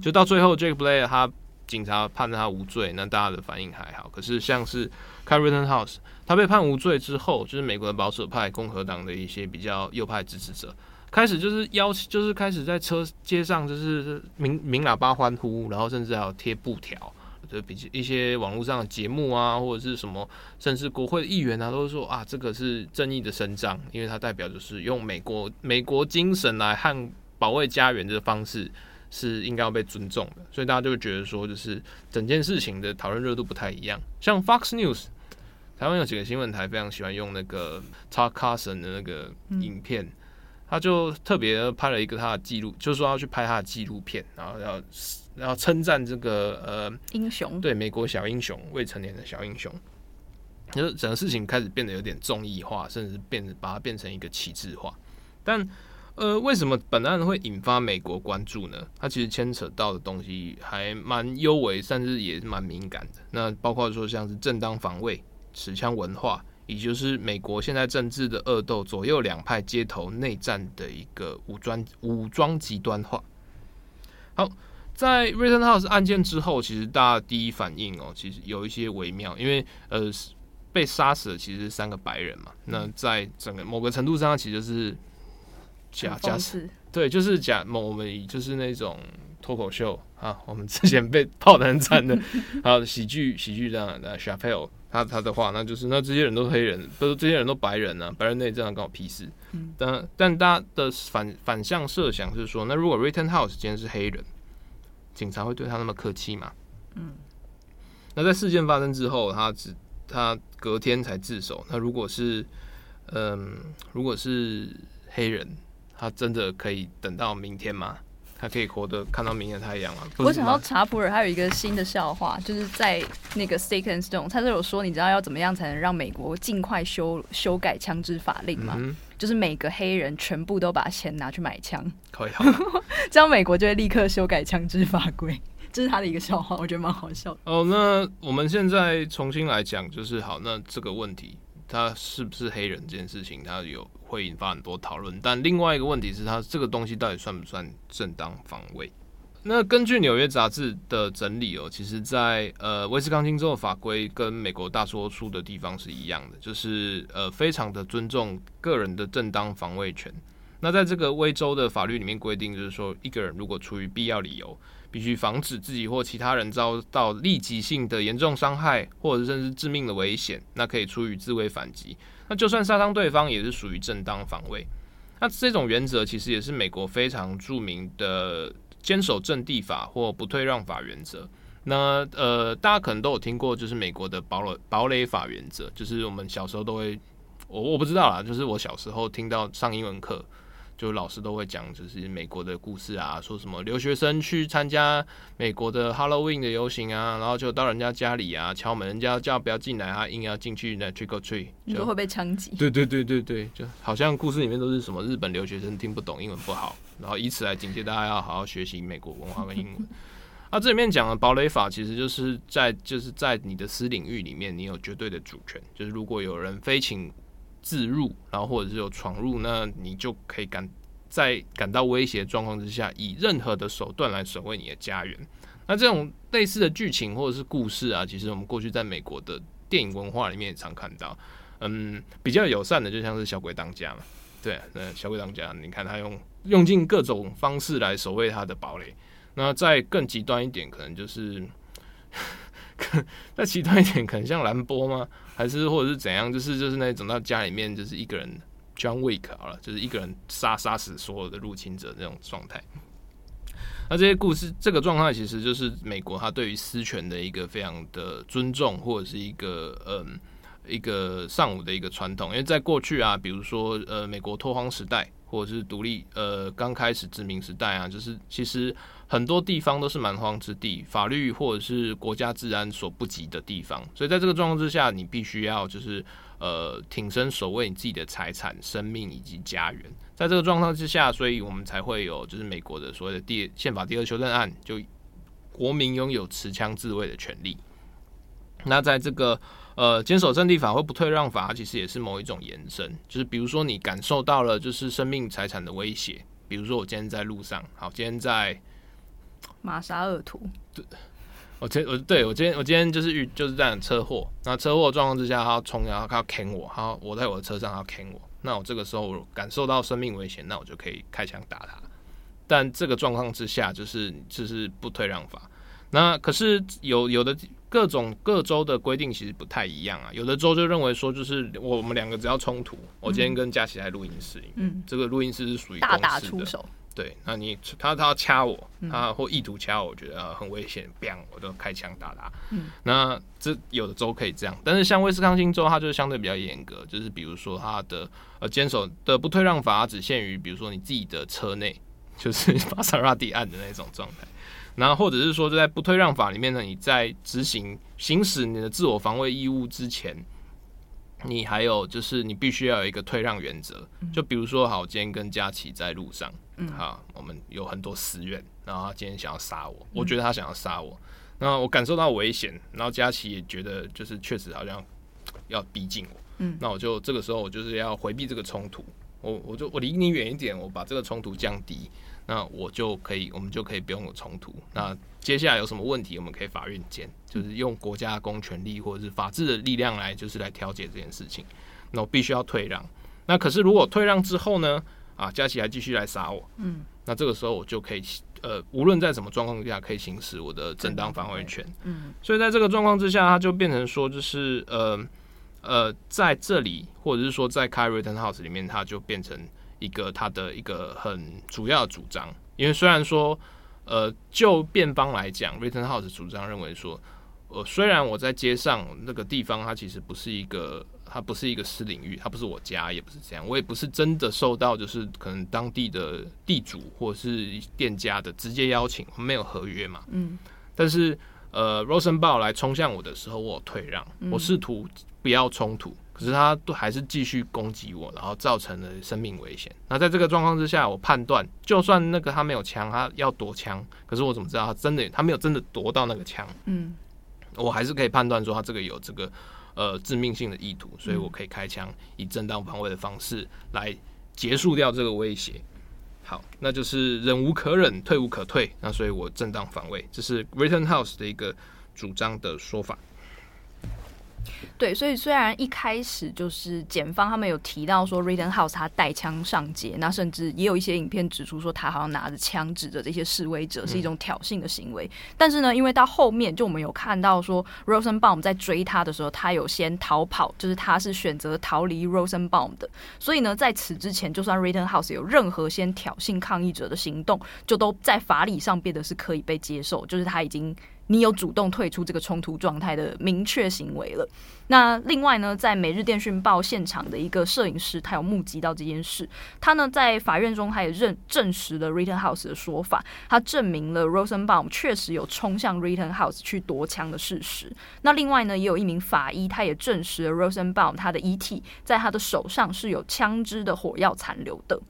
就到最后，Jake Blake 他警察判他无罪，那大家的反应还好。可是像是 Kyle Rittenhouse 他被判无罪之后，就是美国的保守派共和党的一些比较右派支持者，开始就是邀，就是开始在车街上就是鸣鸣喇叭欢呼，然后甚至还有贴布条，就比一些网络上的节目啊，或者是什么，甚至国会的议员啊，都是说啊，这个是正义的伸张，因为它代表就是用美国美国精神来和保卫家园的方式是应该要被尊重的，所以大家就会觉得说，就是整件事情的讨论热度不太一样，像 Fox News。台湾有几个新闻台非常喜欢用那个 Tucker Carlson 的那个影片，嗯、他就特别拍了一个他的记录，就是说要去拍他的纪录片，然后要要称赞这个呃英雄，对美国小英雄，未成年的小英雄，就是整个事情开始变得有点综艺化，甚至变把它变成一个旗帜化。但呃，为什么本案会引发美国关注呢？它其实牵扯到的东西还蛮幽微，甚至也蛮敏感的。那包括说像是正当防卫。持枪文化，也就是美国现在政治的恶斗，左右两派街头内战的一个武装武装极端化。好，在 Rittenhouse 案件之后，其实大家第一反应哦，其实有一些微妙，因为呃，被杀死的其实是三个白人嘛。那在整个某个程度上，其实是假假死，对，就是假某我们就是那种脱口秀啊，我们之前被 [laughs] 泡的很惨的，[laughs] 还有喜剧喜剧这样的 Chappelle 他他的话，那就是那这些人都是黑人，不是这些人都白人啊，白人内战关我屁事。嗯，但但大家的反反向设想是说，那如果 Rittenhouse 今天是黑人，警察会对他那么客气吗？嗯，那在事件发生之后，他只他隔天才自首。那如果是嗯，如果是黑人，他真的可以等到明天吗？他可以活得看到明天太阳啊！我想到查普尔还有一个新的笑话，就是在那个 Stick and Stone，他就有说，你知道要怎么样才能让美国尽快修修改枪支法令吗？嗯、就是每个黑人全部都把钱拿去买枪，可以，[laughs] 这样美国就会立刻修改枪支法规。[laughs] 这是他的一个笑话，我觉得蛮好笑的。哦，那我们现在重新来讲，就是好，那这个问题。他是不是黑人这件事情，他有会引发很多讨论。但另外一个问题是他这个东西到底算不算正当防卫？那根据纽约杂志的整理哦，其实在呃威斯康星州的法规跟美国大多数的地方是一样的，就是呃非常的尊重个人的正当防卫权。那在这个威州的法律里面规定，就是说一个人如果出于必要理由，必须防止自己或其他人遭到立即性的严重伤害，或者甚至致命的危险，那可以出于自卫反击。那就算杀伤对方，也是属于正当防卫。那这种原则其实也是美国非常著名的坚守阵地法或不退让法原则。那呃，大家可能都有听过，就是美国的堡垒堡垒法原则，就是我们小时候都会，我我不知道啦，就是我小时候听到上英文课。就老师都会讲，就是美国的故事啊，说什么留学生去参加美国的 Halloween 的游行啊，然后就到人家家里啊敲门，人家叫不要进来，他硬要进去那 trick or treat，就会被枪击。对对对对对，就好像故事里面都是什么日本留学生听不懂英文不好，然后以此来警戒大家要好好学习美国文化跟英文。[laughs] 啊，这里面讲的堡垒法，其实就是在就是在你的私领域里面，你有绝对的主权。就是如果有人非请自入，然后或者是有闯入，那你就可以感在感到威胁状况之下，以任何的手段来守卫你的家园。那这种类似的剧情或者是故事啊，其实我们过去在美国的电影文化里面也常看到。嗯，比较友善的就像是小鬼当家嘛，对，那小鬼当家，你看他用用尽各种方式来守卫他的堡垒。那再更极端一点，可能就是，[laughs] 那极端一点，可能像兰波吗？还是或者是怎样？就是就是那种到家里面就是一个人 John Wick 好了，就是一个人杀杀死所有的入侵者那种状态。那这些故事，这个状态其实就是美国它对于私权的一个非常的尊重，或者是一个嗯一个尚武的一个传统。因为在过去啊，比如说呃美国拓荒时代，或者是独立呃刚开始殖民时代啊，就是其实很多地方都是蛮荒之地，法律或者是国家治安所不及的地方。所以在这个状况之下，你必须要就是呃挺身守卫你自己的财产、生命以及家园。在这个状况之下，所以我们才会有就是美国的所谓的第宪法第二修正案，就国民拥有持枪自卫的权利。那在这个呃坚守阵地法或不退让法，其实也是某一种延伸，就是比如说你感受到了就是生命财产的威胁，比如说我今天在路上，好，今天在玛莎尔图，对，我今我对我今天我今天就是遇就是在车祸，那车祸状况之下，他要冲，然后他要砍我，他我在我的车上，他要砍我。那我这个时候我感受到生命危险，那我就可以开枪打他。但这个状况之下，就是就是不退让法。那可是有有的各种各州的规定其实不太一样啊。有的州就认为说，就是我们两个只要冲突，我今天跟佳琪在录音室里面，嗯，这个录音室是属于大打出手。对，那你他他要掐我，他或意图掐我，我觉得很危险，砰，我就开枪打他。嗯，那这有的州可以这样，但是像威斯康星州，它就是相对比较严格，就是比如说它的呃坚守的不退让法只限于，比如说你自己的车内，就是 [laughs] 玛莎拉蒂案的那种状态。然后或者是说，就在不退让法里面呢，你在执行行使你的自我防卫义务之前。你还有就是，你必须要有一个退让原则。就比如说，好，我今天跟佳琪在路上，嗯，好，我们有很多私怨，然后他今天想要杀我，我觉得他想要杀我，那我感受到危险，然后佳琪也觉得就是确实好像要逼近我，嗯，那我就这个时候我就是要回避这个冲突，我我就我离你远一点，我把这个冲突降低。那我就可以，我们就可以不用有冲突。那接下来有什么问题，我们可以法院见，就是用国家公权力或者是法治的力量来，就是来调解这件事情。那我必须要退让。那可是如果退让之后呢？啊，佳琪还继续来杀我。嗯。那这个时候我就可以，呃，无论在什么状况下，可以行使我的正当防卫权。嗯。所以在这个状况之下，它就变成说，就是呃呃，在这里，或者是说在 Kyle Rittenhouse 里面，它就变成。一个他的一个很主要的主张，因为虽然说，呃，就辩方来讲，Rittenhouse 主张认为说，呃，虽然我在街上那个地方，它其实不是一个，它不是一个私领域，它不是我家，也不是这样，我也不是真的受到就是可能当地的地主或者是店家的直接邀请，没有合约嘛，嗯，但是呃，Rosenbaum 来冲向我的时候，我有退让，我试图不要冲突。可是他都还是继续攻击我，然后造成了生命危险。那在这个状况之下，我判断，就算那个他没有枪，他要夺枪，可是我怎么知道他真的他没有真的夺到那个枪？嗯，我还是可以判断说他这个有这个呃致命性的意图，所以我可以开枪，以正当防卫的方式来结束掉这个威胁。好，那就是忍无可忍，退无可退。那所以我正当防卫，这是 Rittenhouse 的一个主张的说法。对，所以虽然一开始就是检方他们有提到说 Rittenhouse 他带枪上街，那甚至也有一些影片指出说他好像拿着枪指着这些示威者是一种挑衅的行为。嗯、但是呢，因为到后面就我们有看到说 Rosenbaum 在追他的时候，他有先逃跑，就是他是选择逃离 Rosenbaum 的。所以呢，在此之前，就算 Rittenhouse 有任何先挑衅抗议者的行动，就都在法理上变得是可以被接受，就是他已经。你有主动退出这个冲突状态的明确行为了。那另外呢，在《每日电讯报》现场的一个摄影师，他有目击到这件事。他呢在法院中，他也认证实了 Rittenhouse 的说法，他证明了 Rosenbaum 确实有冲向 Rittenhouse 去夺枪的事实。那另外呢，也有一名法医，他也证实了 Rosenbaum 他的遗体在他的手上是有枪支的火药残留的。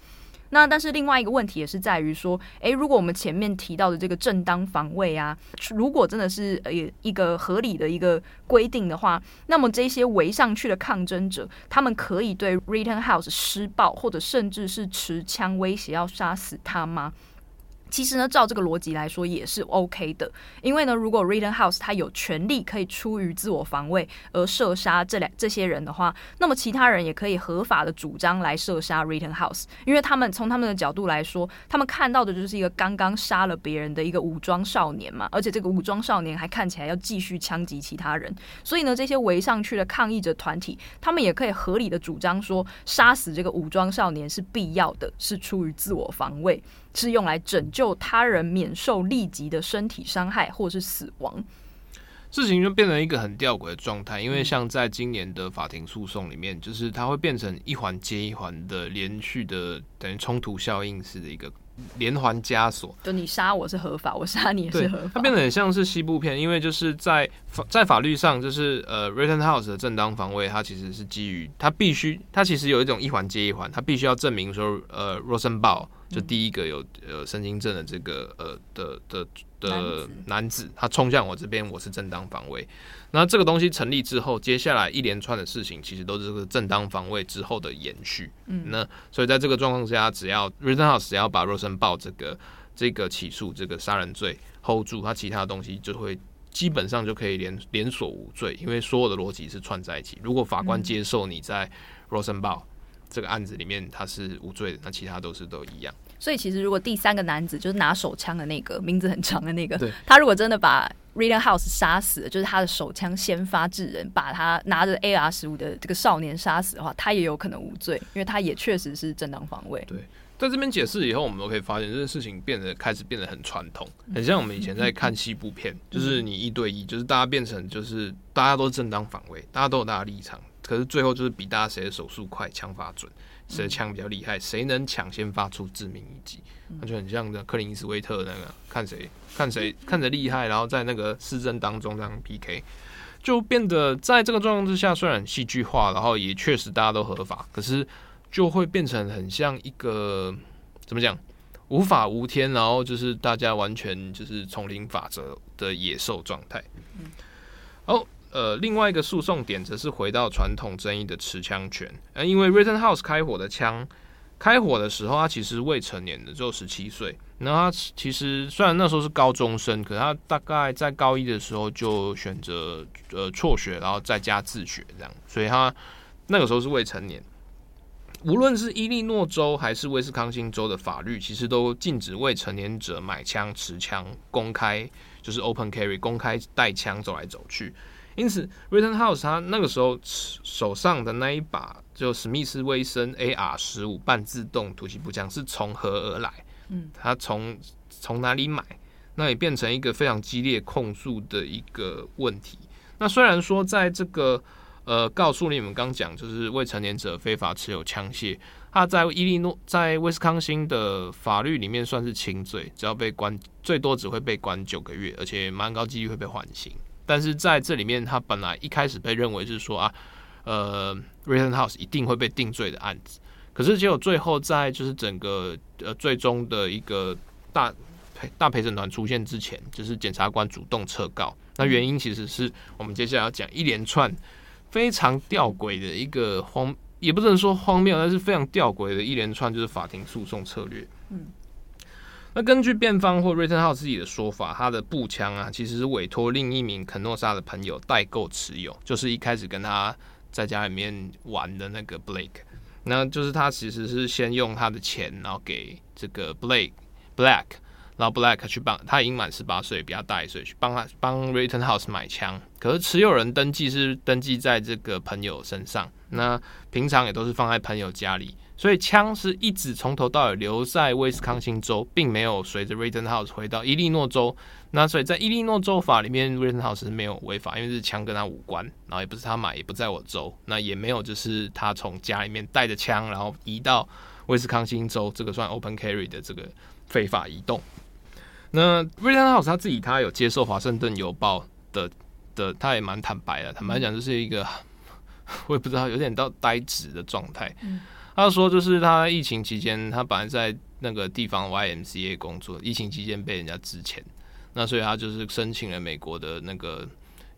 那但是另外一个问题也是在于说，诶，如果我们前面提到的这个正当防卫啊，如果真的是呃一个合理的一个规定的话，那么这些围上去的抗争者，他们可以对 Rittenhouse 施暴，或者甚至是持枪威胁要杀死他吗？其实呢，照这个逻辑来说也是 OK 的，因为呢，如果 Rittenhouse 他有权利可以出于自我防卫而射杀这两这些人的话，那么其他人也可以合法的主张来射杀 Rittenhouse，因为他们从他们的角度来说，他们看到的就是一个刚刚杀了别人的一个武装少年嘛，而且这个武装少年还看起来要继续枪击其他人，所以呢，这些围上去的抗议者团体，他们也可以合理的主张说，杀死这个武装少年是必要的，是出于自我防卫。是用来拯救他人免受立即的身体伤害或是死亡，事情就变成一个很吊诡的状态。因为像在今年的法庭诉讼里面，就是它会变成一环接一环的连续的，等于冲突效应式的一个连环枷锁。就你杀我是合法，我杀你也是合法。它变得很像是西部片，因为就是在法在法律上，就是呃，Rittenhouse 的正当防卫，它其实是基于它必须，它其实有一种一环接一环，它必须要证明说，呃，Rosenbaum 就第一个有呃神经症的这个呃的的的男子，他冲向我这边，我是正当防卫。那这个东西成立之后，接下来一连串的事情，其实都是这个正当防卫之后的延续。嗯，那所以在这个状况下，只要 Rittenhouse 只要把 Rosenbaum 这个这个起诉这个杀人罪 hold 住，他其他东西就会基本上就可以连连锁无罪，因为所有的逻辑是串在一起。如果法官接受你在 Rosenbaum 这个案子里面他是无罪的，那其他都是都一样。所以其实如果第三个男子就是拿手枪的那个名字很长的那个，他如果真的把 Rittenhouse 杀死了，就是他的手枪先发制人，把他拿着 AR 十五的这个少年杀死的话，他也有可能无罪，因为他也确实是正当防卫。对，在这边解释以后，我们都可以发现这件事情变得开始变得很传统，很像我们以前在看西部片，就是你一对一，就是大家变成就是大家都是正当防卫，大家都有大家立场。可是最后就是比大家谁的手速快，枪法准，谁的枪比较厉害，谁能抢先发出致命一击，那就很像的克林斯威特那个，看谁看谁看着厉害，然后在那个市政当中这样 PK，就变得在这个状况之下，虽然戏剧化，然后也确实大家都合法，可是就会变成很像一个怎么讲，无法无天，然后就是大家完全就是丛林法则的野兽状态。好。呃，另外一个诉讼点则是回到传统争议的持枪权。呃，因为 Rittenhouse 开火的枪，开火的时候他其实未成年的，只有十七岁。那他其实虽然那时候是高中生，可是他大概在高一的时候就选择呃辍学，然后在家自学这样，所以他那个时候是未成年。无论是伊利诺州还是威斯康星州的法律，其实都禁止未成年者买枪、持枪、公开就是 open carry，公开带枪走来走去。因此，Rittenhouse 他那个时候手上的那一把就史密斯威森 AR 十五半自动突击步枪是从何而来？嗯，他从从哪里买？那也变成一个非常激烈控诉的一个问题。那虽然说在这个呃告诉你们刚讲，就是未成年者非法持有枪械，他在伊利诺在威斯康星的法律里面算是轻罪，只要被关最多只会被关九个月，而且蛮高几率会被缓刑。但是在这里面，他本来一开始被认为是说啊，呃，Rittenhouse 一定会被定罪的案子，可是结果最后在就是整个呃最终的一个大陪大陪审团出现之前，就是检察官主动撤告。那原因其实是我们接下来要讲一连串非常吊诡的一个荒，也不能说荒谬，但是非常吊诡的一连串就是法庭诉讼策略。嗯。那根据辩方或 Rittenhouse 自己的说法，他的步枪啊，其实是委托另一名肯诺莎的朋友代购持有，就是一开始跟他在家里面玩的那个 Blake。那就是他其实是先用他的钱，然后给这个 Blake Black，然后 Black 去帮他已经满十八岁，比他大一岁，去帮他帮 Rittenhouse 买枪。可是持有人登记是登记在这个朋友身上，那平常也都是放在朋友家里。所以枪是一直从头到尾留在威斯康星州，并没有随着 Rittenhouse 回到伊利诺州。那所以在伊利诺州法里面，Rittenhouse 是没有违法，因为这枪跟他无关，然后也不是他买，也不在我州，那也没有就是他从家里面带着枪，然后移到威斯康星州，这个算 open carry 的这个非法移动。那 Rittenhouse 他自己他有接受华盛顿邮报的的，他也蛮坦白的，坦白讲就是一个 [laughs] 我也不知道有点到呆滞的状态。他说就是他疫情期间，他本来在那个地方 YMCA 工作，疫情期间被人家支钱，那所以他就是申请了美国的那个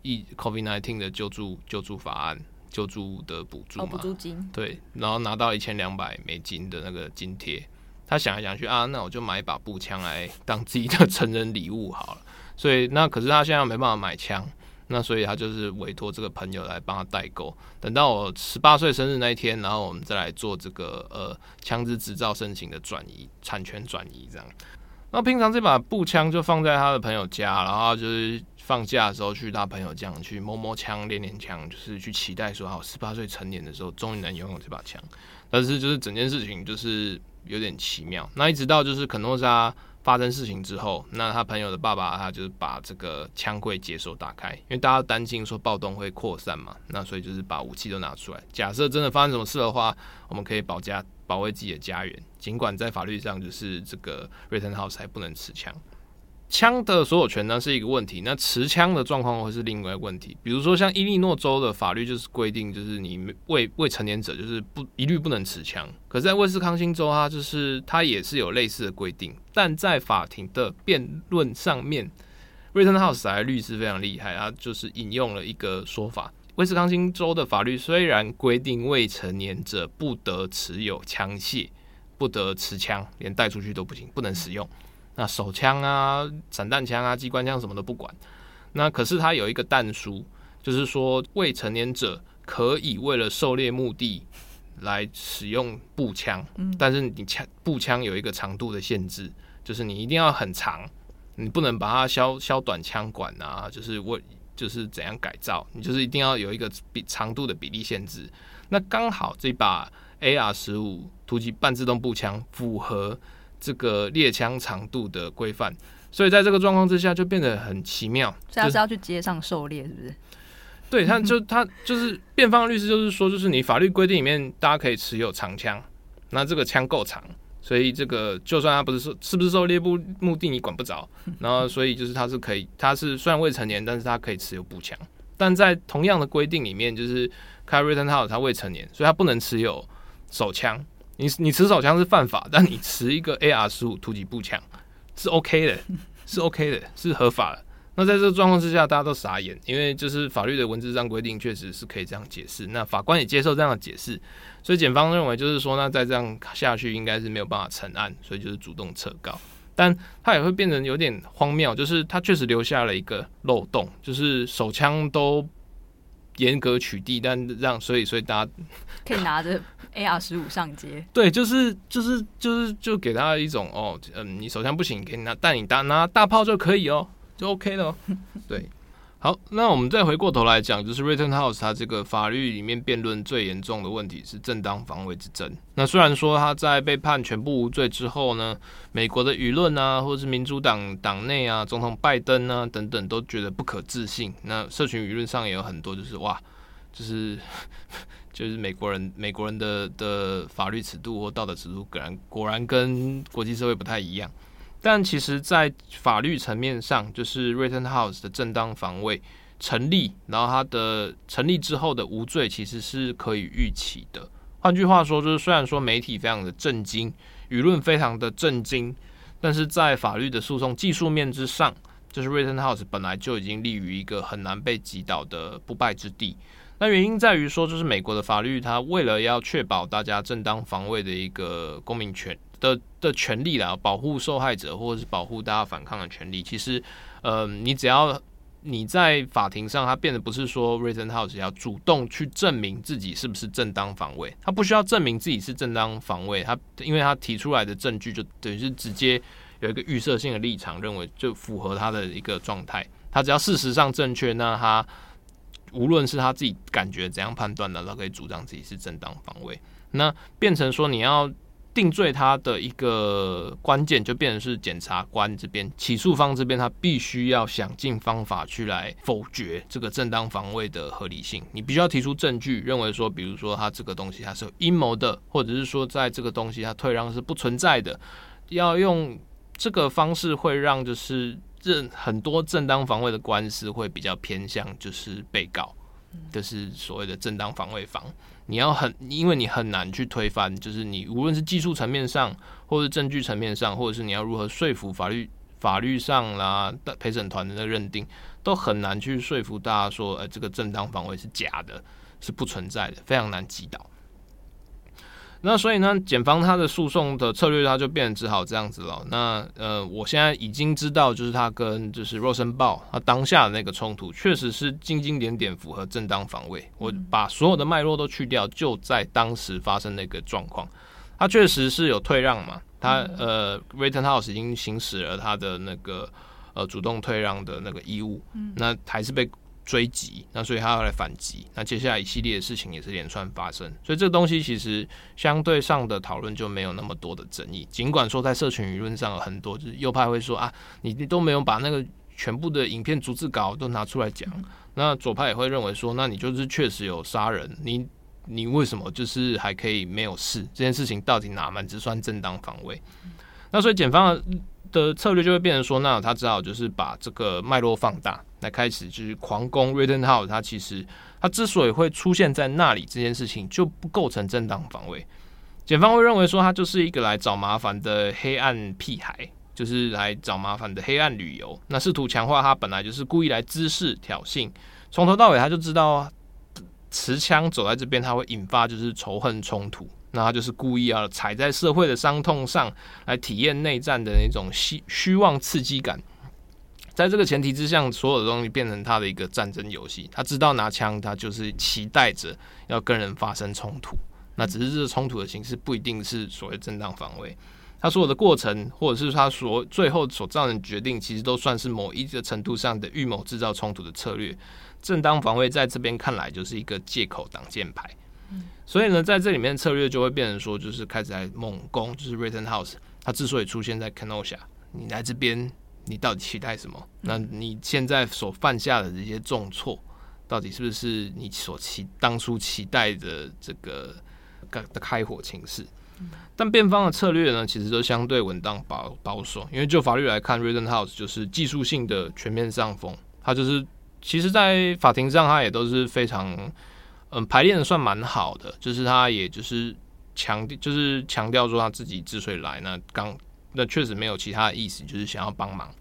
疫 COVID-19 的救助救助法案，救助的补助嘛，补助金，对，然后拿到一千两百美金的那个津贴。他想来想去啊，那我就买一把步枪来当自己的成人礼物好了。所以那可是他现在没办法买枪，那所以他就是委托这个朋友来帮他代购。等到我十八岁生日那一天，然后我们再来做这个呃枪支执照申请的转移、产权转移这样。那平常这把步枪就放在他的朋友家，然后就是放假的时候去他朋友家去摸摸枪、练练枪，就是去期待说，好，十八岁成年的时候终于能拥有这把枪。但是就是整件事情就是。有点奇妙。那一直到就是肯诺莎发生事情之后，那他朋友的爸爸他就是把这个枪柜解锁打开，因为大家担心说暴动会扩散嘛，那所以就是把武器都拿出来。假设真的发生什么事的话，我们可以保家保卫自己的家园。尽管在法律上就是这个 Rittenhouse 还不能持枪。枪的所有权呢是一个问题，那持枪的状况会是另外一个问题。比如说像伊利诺州的法律就是规定，就是你未未成年者就是不一律不能持枪。可是在威斯康星州，它就是它也是有类似的规定，但在法庭的辩论上面，Rittenhouse 的律师非常厉害，他就是引用了一个说法：威斯康星州的法律虽然规定未成年者不得持有枪械，不得持枪，连带出去都不行，不能使用。那手枪啊、散弹枪啊、机关枪什么都不管。那可是它有一个弹书，就是说未成年者可以为了狩猎目的来使用步枪，但是你枪步枪有一个长度的限制，就是你一定要很长，你不能把它削削短枪管啊，就是为就是怎样改造，你就是一定要有一个比长度的比例限制。那刚好这把 AR 十五突击半自动步枪符合。这个猎枪长度的规范，所以在这个状况之下就变得很奇妙。所以他是要去街上狩猎，是不是？对，他就他就是辩方律师，就是说，就是你法律规定里面大家可以持有长枪，那这个枪够长，所以这个就算他不是说是不是狩猎不目的你管不着，然后所以就是他是可以，他是虽然未成年，但是他可以持有步枪，但在同样的规定里面，就是 Kyle Rittenhouse 他未成年，所以他不能持有手枪。你你持手枪是犯法，但你持一个 AR 十五突击步枪是 OK 的，是 OK 的，是合法的。那在这个状况之下，大家都傻眼，因为就是法律的文字上规定确实是可以这样解释，那法官也接受这样的解释，所以检方认为就是说，那再这样下去应该是没有办法成案，所以就是主动撤告。但他也会变成有点荒谬，就是他确实留下了一个漏洞，就是手枪都。严格取缔，但让所以所以大家可以拿着 AR 十五上街。对，就是就是就是就给他一种哦，嗯，你手枪不行，给你拿，但你拿拿大炮就可以哦，就 OK 了。[laughs] 对。好，那我们再回过头来讲，就是 Rittenhouse 他这个法律里面辩论最严重的问题是正当防卫之争。那虽然说他在被判全部无罪之后呢，美国的舆论啊，或者是民主党党内啊，总统拜登啊等等都觉得不可置信。那社群舆论上也有很多，就是哇，就是 [laughs] 就是美国人美国人的的法律尺度或道德尺度，果然果然跟国际社会不太一样。但其实，在法律层面上，就是 Rittenhouse 的正当防卫成立，然后他的成立之后的无罪，其实是可以预期的。换句话说，就是虽然说媒体非常的震惊，舆论非常的震惊，但是在法律的诉讼技术面之上，就是 Rittenhouse 本来就已经立于一个很难被击倒的不败之地。那原因在于说，就是美国的法律，它为了要确保大家正当防卫的一个公民权。的的权利啦保护受害者，或者是保护大家反抗的权利。其实，呃，你只要你在法庭上，他变得不是说 Rittenhouse 要主动去证明自己是不是正当防卫，他不需要证明自己是正当防卫，他因为他提出来的证据就等于是直接有一个预设性的立场，认为就符合他的一个状态。他只要事实上正确，那他无论是他自己感觉怎样判断的，他可以主张自己是正当防卫。那变成说你要。定罪他的一个关键就变成是检察官这边、起诉方这边，他必须要想尽方法去来否决这个正当防卫的合理性。你必须要提出证据，认为说，比如说他这个东西他是有阴谋的，或者是说在这个东西他退让是不存在的。要用这个方式会让就是这很多正当防卫的官司会比较偏向就是被告，就是所谓的正当防卫方。你要很，因为你很难去推翻，就是你无论是技术层面上，或是证据层面上，或者是你要如何说服法律法律上啦，陪审团的那个认定，都很难去说服大家说，呃，这个正当防卫是假的，是不存在的，非常难击倒。那所以呢，检方他的诉讼的策略，他就变成只好这样子了。那呃，我现在已经知道，就是他跟就是罗森堡他当下的那个冲突，确实是经经典点符合正当防卫。我把所有的脉络都去掉，就在当时发生那个状况，他确实是有退让嘛。他呃，Rittenhouse 已经行使了他的那个呃主动退让的那个义务，那还是被。追击，那所以他要来反击，那接下来一系列的事情也是连串发生，所以这个东西其实相对上的讨论就没有那么多的争议。尽管说在社群舆论上有很多，就是右派会说啊，你你都没有把那个全部的影片逐字稿都拿出来讲，那左派也会认为说，那你就是确实有杀人，你你为什么就是还可以没有事？这件事情到底哪门子算正当防卫？那所以检方的的策略就会变成说，那他只好就是把这个脉络放大。来开始就是狂攻 Rittenhouse，他其实他之所以会出现在那里，这件事情就不构成正当防卫。检方会认为说他就是一个来找麻烦的黑暗屁孩，就是来找麻烦的黑暗旅游。那试图强化他本来就是故意来滋事挑衅，从头到尾他就知道持枪走在这边他会引发就是仇恨冲突，那他就是故意要踩在社会的伤痛上来体验内战的那种虚虚妄刺激感。在这个前提之下，所有的东西变成他的一个战争游戏。他知道拿枪，他就是期待着要跟人发生冲突。那只是这个冲突的形式不一定是所谓正当防卫。他所有的过程，或者是他所最后所造成的决定，其实都算是某一个程度上的预谋制造冲突的策略。正当防卫在这边看来就是一个借口挡箭牌。所以呢，在这里面策略就会变成说，就是开始来猛攻，就是 Rittenhouse。他之所以出现在 Kenosha，你来这边。你到底期待什么？那你现在所犯下的这些重错，到底是不是你所期当初期待的这个的开火情势？但辩方的策略呢，其实都相对稳当保保守，因为就法律来看，Rittenhouse 就是技术性的全面上风，他就是其实，在法庭上他也都是非常嗯排练的算蛮好的，就是他也就是强调就是强调说他自己之所以来，那刚那确实没有其他的意思，就是想要帮忙。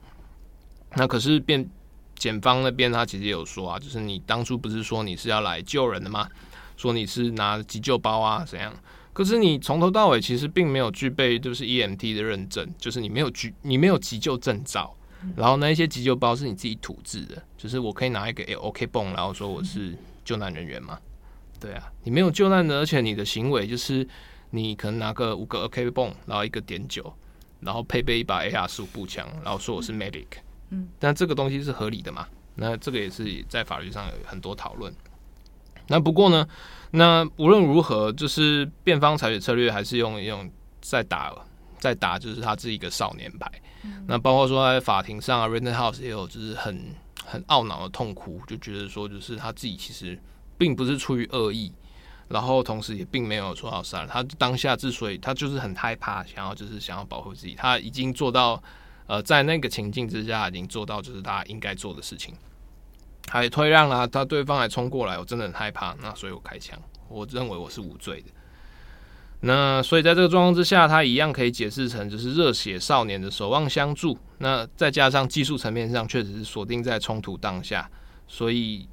那可是辩检方那边他其实也有说啊，就是你当初不是说你是要来救人的吗？说你是拿急救包啊怎样？可是你从头到尾其实并没有具备就是 EMT 的认证，就是你没有急你没有急救证照，然后那一些急救包是你自己土制的，就是我可以拿一个 OK 泵，然后说我是救难人员嘛？对啊，你没有救难的，而且你的行为就是你可能拿个五个 OK 泵，然后一个点九，然后配备一把 AR 十五步枪，然后说我是 medic。嗯，但这个东西是合理的嘛？那这个也是在法律上有很多讨论。那不过呢，那无论如何，就是辩方采取策略还是用用在打在打，就是他自己一个少年牌。那包括说在法庭上啊，Rittenhouse 也有就是很很懊恼的痛哭，就觉得说就是他自己其实并不是出于恶意，然后同时也并没有说要杀人。他当下之所以他就是很害怕，想要就是想要保护自己，他已经做到。呃，在那个情境之下，已经做到就是他应该做的事情，他也退让了，他对方还冲过来，我真的很害怕，那所以我开枪，我认为我是无罪的。那所以在这个状况之下，他一样可以解释成就是热血少年的守望相助。那再加上技术层面上确实是锁定在冲突当下，所以。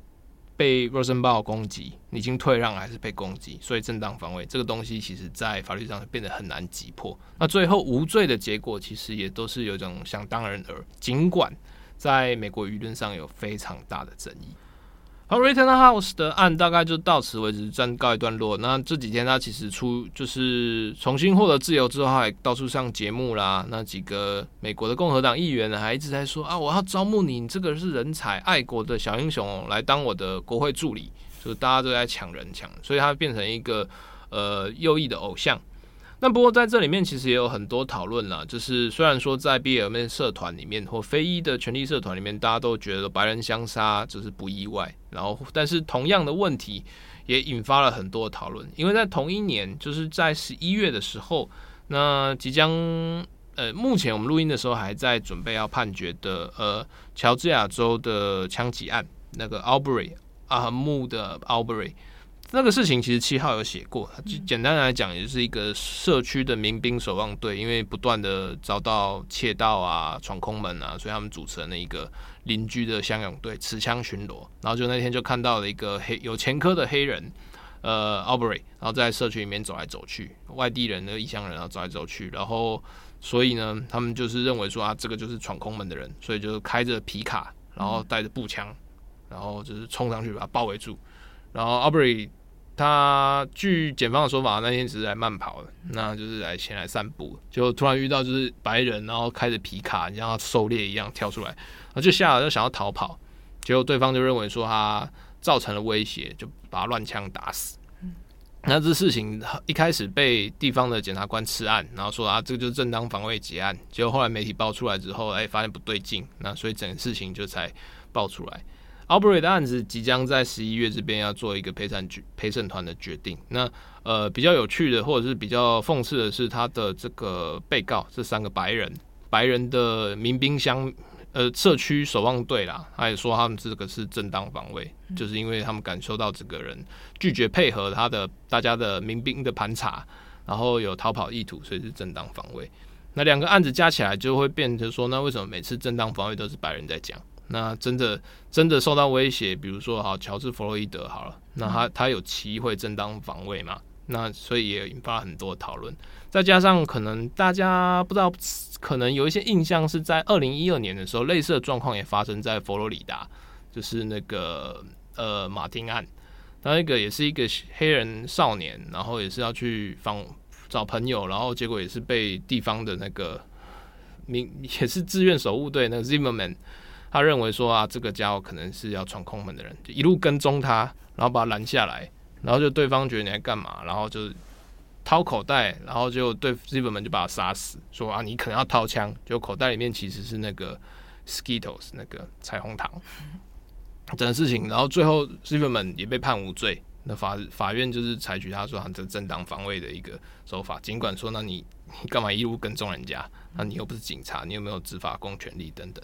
被 Rosenbaum 攻击，已经退让还是被攻击，所以正当防卫这个东西，其实在法律上变得很难击破。那最后无罪的结果，其实也都是有种想当然而，尽管在美国舆论上有非常大的争议。好，Rittenhouse 的案大概就到此为止，暂告一段落。那这几天他其实出就是重新获得自由之后，还到处上节目啦。那几个美国的共和党议员呢，还一直在说啊，我要招募你，你这个是人才、爱国的小英雄来当我的国会助理。就是大家都在抢人抢，所以他变成一个呃右翼的偶像。那不过在这里面其实也有很多讨论啦，就是虽然说在 BLM 社团里面或非裔的权利社团里面，大家都觉得白人相杀就是不意外，然后但是同样的问题也引发了很多讨论，因为在同一年，就是在十一月的时候，那即将呃目前我们录音的时候还在准备要判决的呃乔治亚州的枪击案，那个 Albury 阿罕木的 Albury。那个事情其实七号有写过，简单来讲，也是一个社区的民兵守望队，因为不断的遭到窃盗啊、闯空门啊，所以他们组成了一个邻居的乡勇队，持枪巡逻。然后就那天就看到了一个黑有前科的黑人，呃，Aubrey，然后在社区里面走来走去，外地人的异乡人，然后走来走去，然后所以呢，他们就是认为说啊，这个就是闯空门的人，所以就开着皮卡，然后带着步枪，然后就是冲上去把他包围住，然后 Aubrey。他据检方的说法，那天只是来慢跑的，那就是来前来散步，就突然遇到就是白人，然后开着皮卡，像他狩猎一样跳出来，然后就吓了，就想要逃跑，结果对方就认为说他造成了威胁，就把他乱枪打死。那这事情一开始被地方的检察官吃案，然后说啊，这个就是正当防卫结案，结果后来媒体爆出来之后，哎，发现不对劲，那所以整个事情就才爆出来。Aubrey 的案子即将在十一月这边要做一个陪审局陪审团的决定。那呃比较有趣的，或者是比较讽刺的是，他的这个被告这三个白人白人的民兵乡呃社区守望队啦，他也说他们这个是正当防卫，就是因为他们感受到这个人拒绝配合他的大家的民兵的盘查，然后有逃跑意图，所以是正当防卫。那两个案子加起来就会变成说，那为什么每次正当防卫都是白人在讲？那真的真的受到威胁，比如说好乔治·弗洛伊德好了，那他他有机会正当防卫嘛？那所以也引发了很多讨论。再加上可能大家不知道，可能有一些印象是在二零一二年的时候，类似的状况也发生在佛罗里达，就是那个呃马丁案，那一个也是一个黑人少年，然后也是要去访找朋友，然后结果也是被地方的那个民 [laughs] 也是志愿守护队那个 Zimmerman。他认为说啊，这个家伙可能是要闯空门的人，就一路跟踪他，然后把他拦下来，然后就对方觉得你在干嘛，然后就掏口袋，然后就对 Zimmerman 就把他杀死，说啊，你可能要掏枪，就口袋里面其实是那个 Skittles 那个彩虹糖，整个事情，然后最后 Zimmerman 也被判无罪，那法法院就是采取他说他这正当防卫的一个手法，尽管说那你你干嘛一路跟踪人家，那你又不是警察，你有没有执法公权力等等。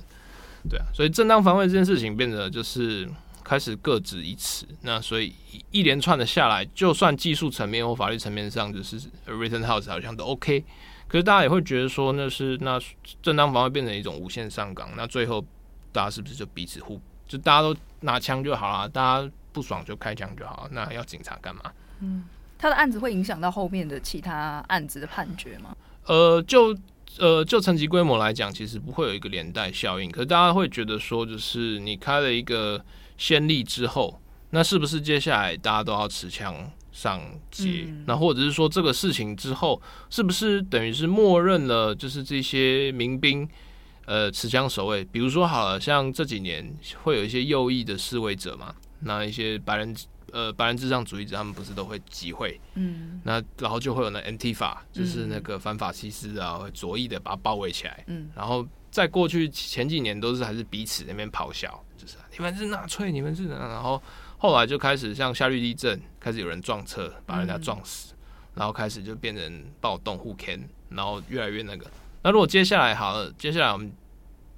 对啊，所以正当防卫这件事情变得就是开始各执一词。那所以一连串的下来，就算技术层面或法律层面上，就是 Rittenhouse 好像都 OK，可是大家也会觉得说，那是那正当防卫变成一种无限上岗。那最后大家是不是就彼此互，就大家都拿枪就好了，大家不爽就开枪就好，那要警察干嘛？嗯，他的案子会影响到后面的其他案子的判决吗？呃，就。呃，就层级规模来讲，其实不会有一个连带效应。可是大家会觉得说，就是你开了一个先例之后，那是不是接下来大家都要持枪上街？嗯、那或者是说，这个事情之后，是不是等于是默认了，就是这些民兵呃持枪守卫？比如说，好了，像这几年会有一些右翼的示威者嘛，那一些白人。呃，白人至上主义者他们不是都会集会，嗯，那然后就会有那 Antifa，就是那个反法西斯啊，会左翼的把它包围起来，嗯，然后在过去前几年都是还是彼此那边咆哮，就是你们是纳粹，你们是，然后后来就开始像夏绿蒂镇开始有人撞车把人家撞死，嗯，然后开始就变成暴动互砍，然后越来越那个。那如果接下来好了，接下来我们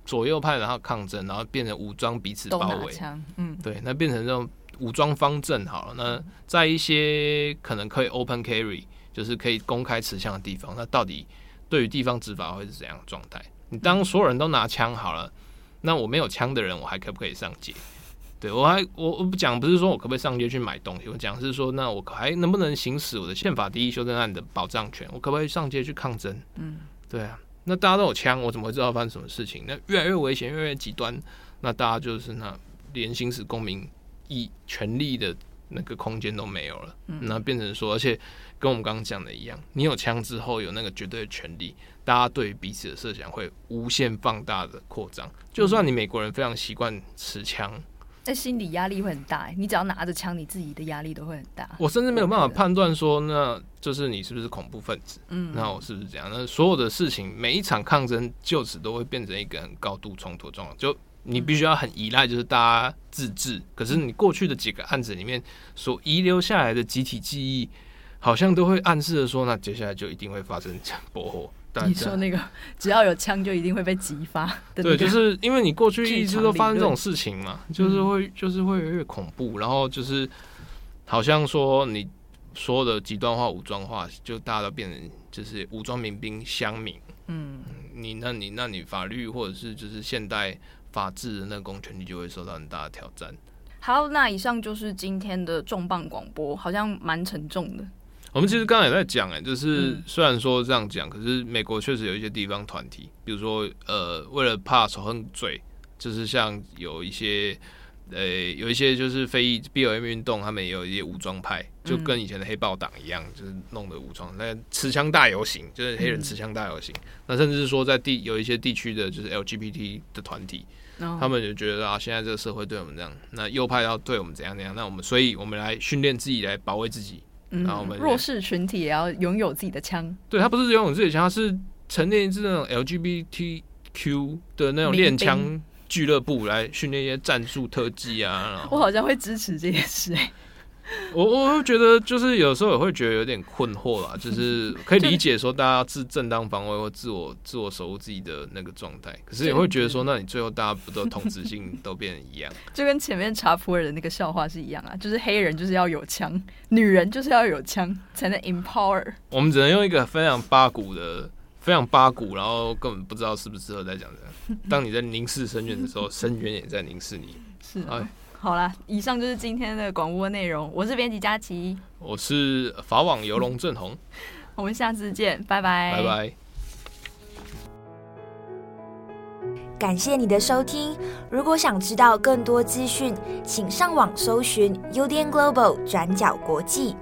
左右派然后抗争，然后变成武装彼此包围，嗯，对，那变成这种。武装方阵好了，那在一些可能可以 open carry，就是可以公开持枪的地方，那到底对于地方执法会是怎样的状态？你当所有人都拿枪好了，那我没有枪的人，我还可不可以上街？对我还我我不讲，不是说我可不可以上街去买东西，我讲是说，那我还能不能行使我的宪法第一修正案的保障权？我可不可以上街去抗争？嗯，对啊，那大家都有枪，我怎么会知道发生什么事情？那越来越危险，越来越极端，那大家就是那连行使公民。以权力的那个空间都没有了，那变成说，而且跟我们刚刚讲的一样，你有枪之后有那个绝对的权利，大家对于彼此的设想会无限放大的扩张。就算你美国人非常习惯持枪，那心理压力会很大。你只要拿着枪，你自己的压力都会很大。我甚至没有办法判断说，那就是你是不是恐怖分子？嗯，那我是不是这样？那所有的事情，每一场抗争就此都会变成一个很高度冲突状况。就你必须要很依赖，就是大家自治。可是你过去的几个案子里面所遗留下来的集体记忆，好像都会暗示着说，那接下来就一定会发生驳火。你说那个只要有枪就一定会被激发？对，就是因为你过去一直都发生这种事情嘛，就是会就是会越恐怖，然后就是好像说你说的极端化、武装化，就大家都变成就是武装民兵、乡民。嗯，你那你那你法律或者是就是现代法治的那个公权力就会受到很大的挑战。好，那以上就是今天的重磅广播，好像蛮沉重的。我们其实刚才也在讲，哎，就是虽然说这样讲，可是美国确实有一些地方团体，比如说呃，为了怕仇恨罪，就是像有一些呃，有一些就是非裔 BLM 运动，他们也有一些武装派，就跟以前的黑豹党一样，就是弄的武装，那持枪大游行，就是黑人持枪大游行。那甚至是说在地有一些地区的，就是 LGBT 的团体，他们就觉得啊，现在这个社会对我们这样，那右派要对我们怎样怎样，那我们所以我们来训练自己来保卫自己。然后我们弱势群体也要拥有自己的枪。对，他不是拥有自己的枪，他是成立这种 LGBTQ 的那种练枪俱乐部来训练一些战术特技啊。我好像会支持这件事哎。[laughs] 我我会觉得，就是有时候也会觉得有点困惑啦，就是 [laughs] 可以理解说大家自正当防卫或自我自我守护自己的那个状态，可是也会觉得说，那你最后大家不都同质性都变得一样？[laughs] 就跟前面查普尔的那个笑话是一样啊，就是黑人就是要有枪，女人就是要有枪才能 empower。我们只能用一个非常八股的、非常八股，然后根本不知道适不适合在讲这样。当你在凝视深渊的时候，深渊也在凝视你。是啊。好啦，以上就是今天的广播内容。我是编辑佳琪，我是法网游龙正红，[laughs] 我们下次见，拜拜，拜拜。感谢你的收听。如果想知道更多资讯，请上网搜寻 UDN Global 转角国际。